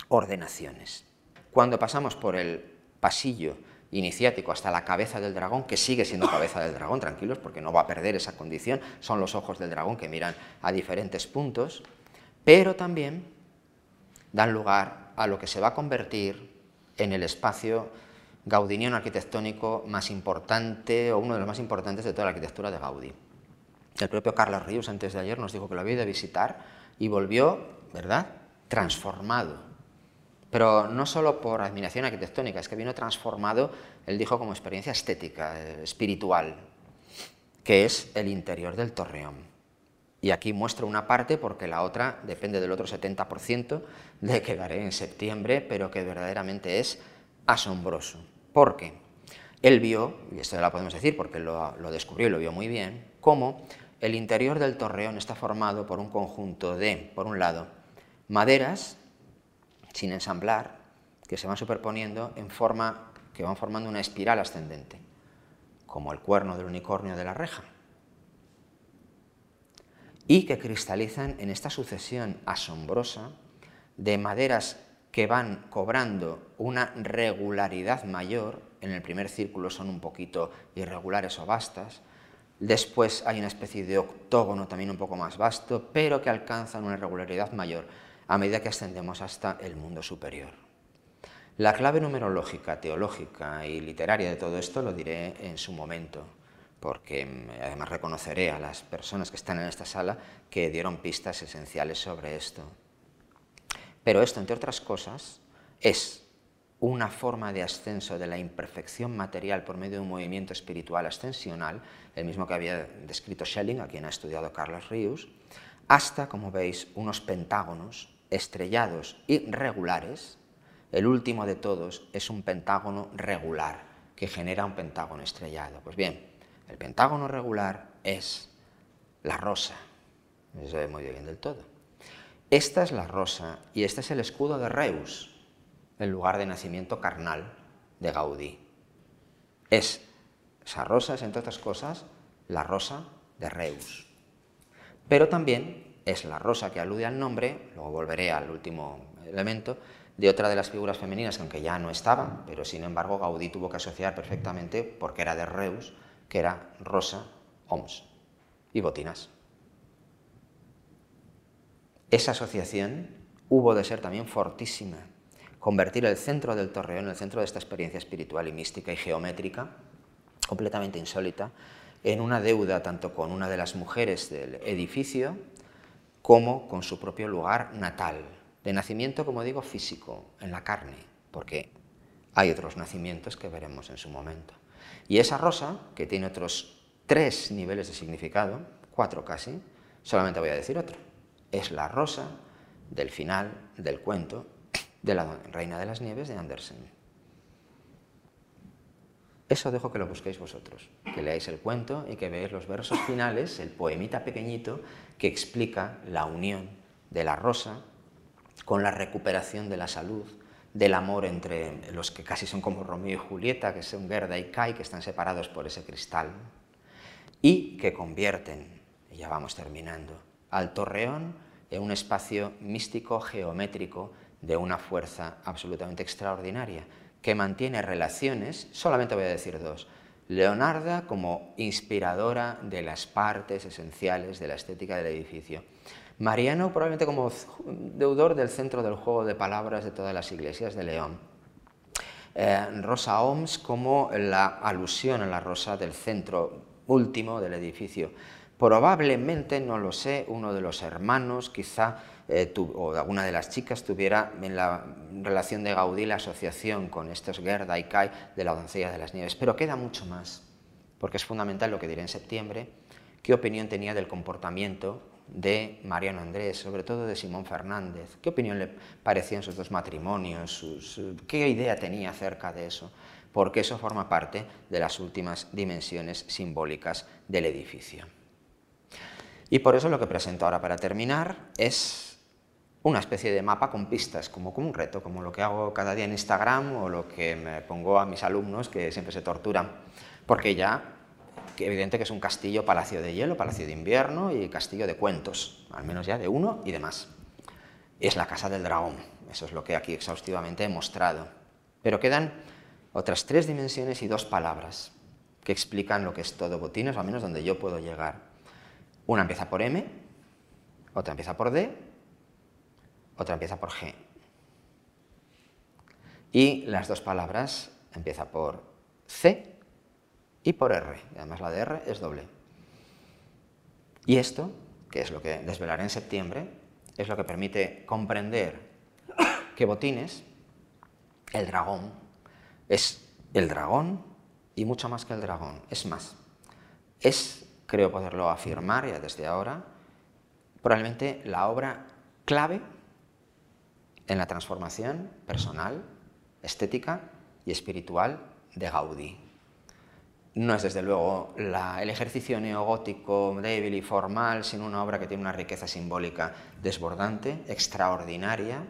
C: ordenaciones. Cuando pasamos por el pasillo iniciático hasta la cabeza del dragón, que sigue siendo cabeza del dragón, tranquilos, porque no va a perder esa condición, son los ojos del dragón que miran a diferentes puntos, pero también dan lugar a lo que se va a convertir en el espacio gaudiniano arquitectónico más importante o uno de los más importantes de toda la arquitectura de Gaudí. El propio Carlos Ríos antes de ayer nos dijo que lo había ido a visitar y volvió, ¿verdad?, transformado pero no solo por admiración arquitectónica, es que vino transformado, él dijo, como experiencia estética, eh, espiritual, que es el interior del torreón. Y aquí muestro una parte porque la otra depende del otro 70% de que daré en septiembre, pero que verdaderamente es asombroso. Porque él vio, y esto lo podemos decir porque lo, lo descubrió y lo vio muy bien, cómo el interior del torreón está formado por un conjunto de, por un lado, maderas sin ensamblar, que se van superponiendo en forma que van formando una espiral ascendente, como el cuerno del unicornio de la reja, y que cristalizan en esta sucesión asombrosa de maderas que van cobrando una regularidad mayor, en el primer círculo son un poquito irregulares o vastas, después hay una especie de octógono también un poco más vasto, pero que alcanzan una regularidad mayor a medida que ascendemos hasta el mundo superior. La clave numerológica, teológica y literaria de todo esto lo diré en su momento, porque mm, además reconoceré a las personas que están en esta sala que dieron pistas esenciales sobre esto. Pero esto, entre otras cosas, es una forma de ascenso de la imperfección material por medio de un movimiento espiritual ascensional, el mismo que había descrito Schelling, a quien ha estudiado Carlos Rius, hasta, como veis, unos pentágonos estrellados y regulares, el último de todos es un pentágono regular que genera un pentágono estrellado. Pues bien, el pentágono regular es la rosa. Se ve muy bien del todo. Esta es la rosa y este es el escudo de Reus, el lugar de nacimiento carnal de Gaudí. Es, esa rosa es, entre otras cosas, la rosa de Reus. Pero también es la rosa que alude al nombre, luego volveré al último elemento, de otra de las figuras femeninas, aunque ya no estaba, pero sin embargo Gaudí tuvo que asociar perfectamente, porque era de Reus, que era Rosa, Oms y Botinas. Esa asociación hubo de ser también fortísima, convertir el centro del torreón, el centro de esta experiencia espiritual y mística y geométrica, completamente insólita, en una deuda tanto con una de las mujeres del edificio como con su propio lugar natal, de nacimiento, como digo, físico, en la carne, porque hay otros nacimientos que veremos en su momento. Y esa rosa, que tiene otros tres niveles de significado, cuatro casi, solamente voy a decir otro, es la rosa del final del cuento de la Reina de las Nieves de Andersen. Eso dejo que lo busquéis vosotros, que leáis el cuento y que veáis los versos finales, el poemita pequeñito que explica la unión de la rosa con la recuperación de la salud, del amor entre los que casi son como Romeo y Julieta, que son Gerda y Kai, que están separados por ese cristal, y que convierten, y ya vamos terminando, al torreón en un espacio místico geométrico de una fuerza absolutamente extraordinaria, que mantiene relaciones, solamente voy a decir dos, Leonarda como inspiradora de las partes esenciales de la estética del edificio, Mariano probablemente como deudor del centro del juego de palabras de todas las iglesias de León. Eh, rosa Oms como la alusión a la rosa del centro último del edificio. Probablemente, no lo sé, uno de los hermanos, quizá, eh, o alguna de las chicas tuviera en la relación de Gaudí la asociación con estos Gerda y Kai de la doncella de las nieves. Pero queda mucho más, porque es fundamental lo que diré en septiembre, qué opinión tenía del comportamiento de Mariano Andrés, sobre todo de Simón Fernández. ¿Qué opinión le parecían sus dos matrimonios? ¿Qué idea tenía acerca de eso? Porque eso forma parte de las últimas dimensiones simbólicas del edificio. Y por eso lo que presento ahora para terminar es una especie de mapa con pistas, como, como un reto, como lo que hago cada día en Instagram o lo que me pongo a mis alumnos que siempre se torturan, porque ya que evidente que es un castillo palacio de hielo, palacio de invierno y castillo de cuentos, al menos ya de uno y de más. Es la casa del dragón, eso es lo que aquí exhaustivamente he mostrado. Pero quedan otras tres dimensiones y dos palabras que explican lo que es todo botines, al menos donde yo puedo llegar. Una empieza por M, otra empieza por D, otra empieza por G. Y las dos palabras empieza por C y por R. Y además la de R es doble. Y esto, que es lo que desvelaré en septiembre, es lo que permite comprender que Botines, el dragón, es el dragón y mucho más que el dragón. Es más, es, creo poderlo afirmar ya desde ahora, probablemente la obra clave en la transformación personal, estética y espiritual de Gaudí. No es desde luego el ejercicio neogótico débil y formal, sino una obra que tiene una riqueza simbólica desbordante, extraordinaria,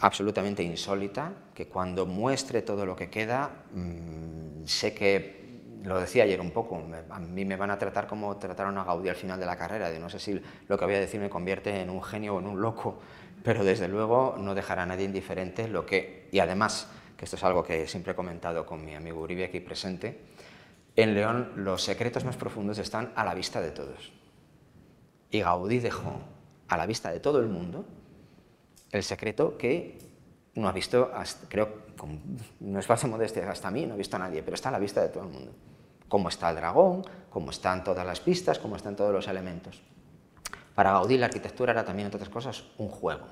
C: absolutamente insólita, que cuando muestre todo lo que queda, mm, sé que, lo decía ayer un poco, a mí me van a tratar como trataron a Gaudí al final de la carrera, de no sé si lo que voy a decir me convierte en un genio o en un loco, pero desde luego no dejará a nadie indiferente lo que, y además, que esto es algo que siempre he comentado con mi amigo Uribe aquí presente, en León los secretos más profundos están a la vista de todos. Y Gaudí dejó a la vista de todo el mundo el secreto que no ha visto, creo, no es falsa modestia, hasta mí no ha visto a nadie, pero está a la vista de todo el mundo. Cómo está el dragón, cómo están todas las pistas, cómo están todos los elementos. Para Gaudí la arquitectura era también, entre otras cosas, un juego,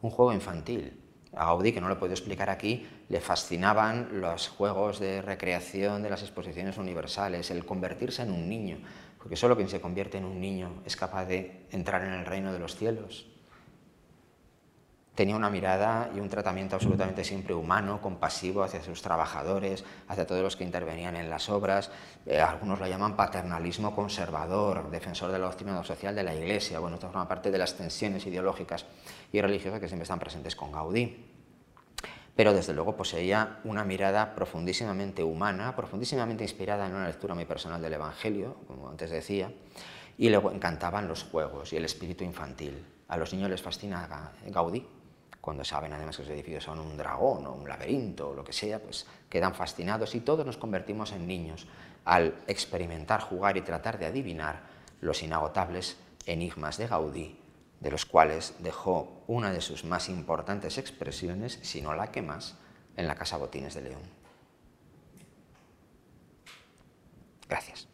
C: un juego infantil, a Gaudí, que no lo puedo explicar aquí, le fascinaban los juegos de recreación de las exposiciones universales, el convertirse en un niño, porque solo quien se convierte en un niño es capaz de entrar en el reino de los cielos. Tenía una mirada y un tratamiento absolutamente siempre humano, compasivo hacia sus trabajadores, hacia todos los que intervenían en las obras. Eh, algunos lo llaman paternalismo conservador, defensor de la optimismo social de la Iglesia. Bueno, esto forma parte de las tensiones ideológicas y religiosas que siempre están presentes con Gaudí. Pero desde luego poseía una mirada profundísimamente humana, profundísimamente inspirada en una lectura muy personal del Evangelio, como antes decía, Y le encantaban los juegos y el espíritu infantil. A los niños les fascina Gaudí. Cuando saben además que los edificios son un dragón o un laberinto o lo que sea, pues quedan fascinados y todos nos convertimos en niños al experimentar, jugar y tratar de adivinar los inagotables enigmas de Gaudí, de los cuales dejó una de sus más importantes expresiones, si no la que más, en la Casa Botines de León. Gracias.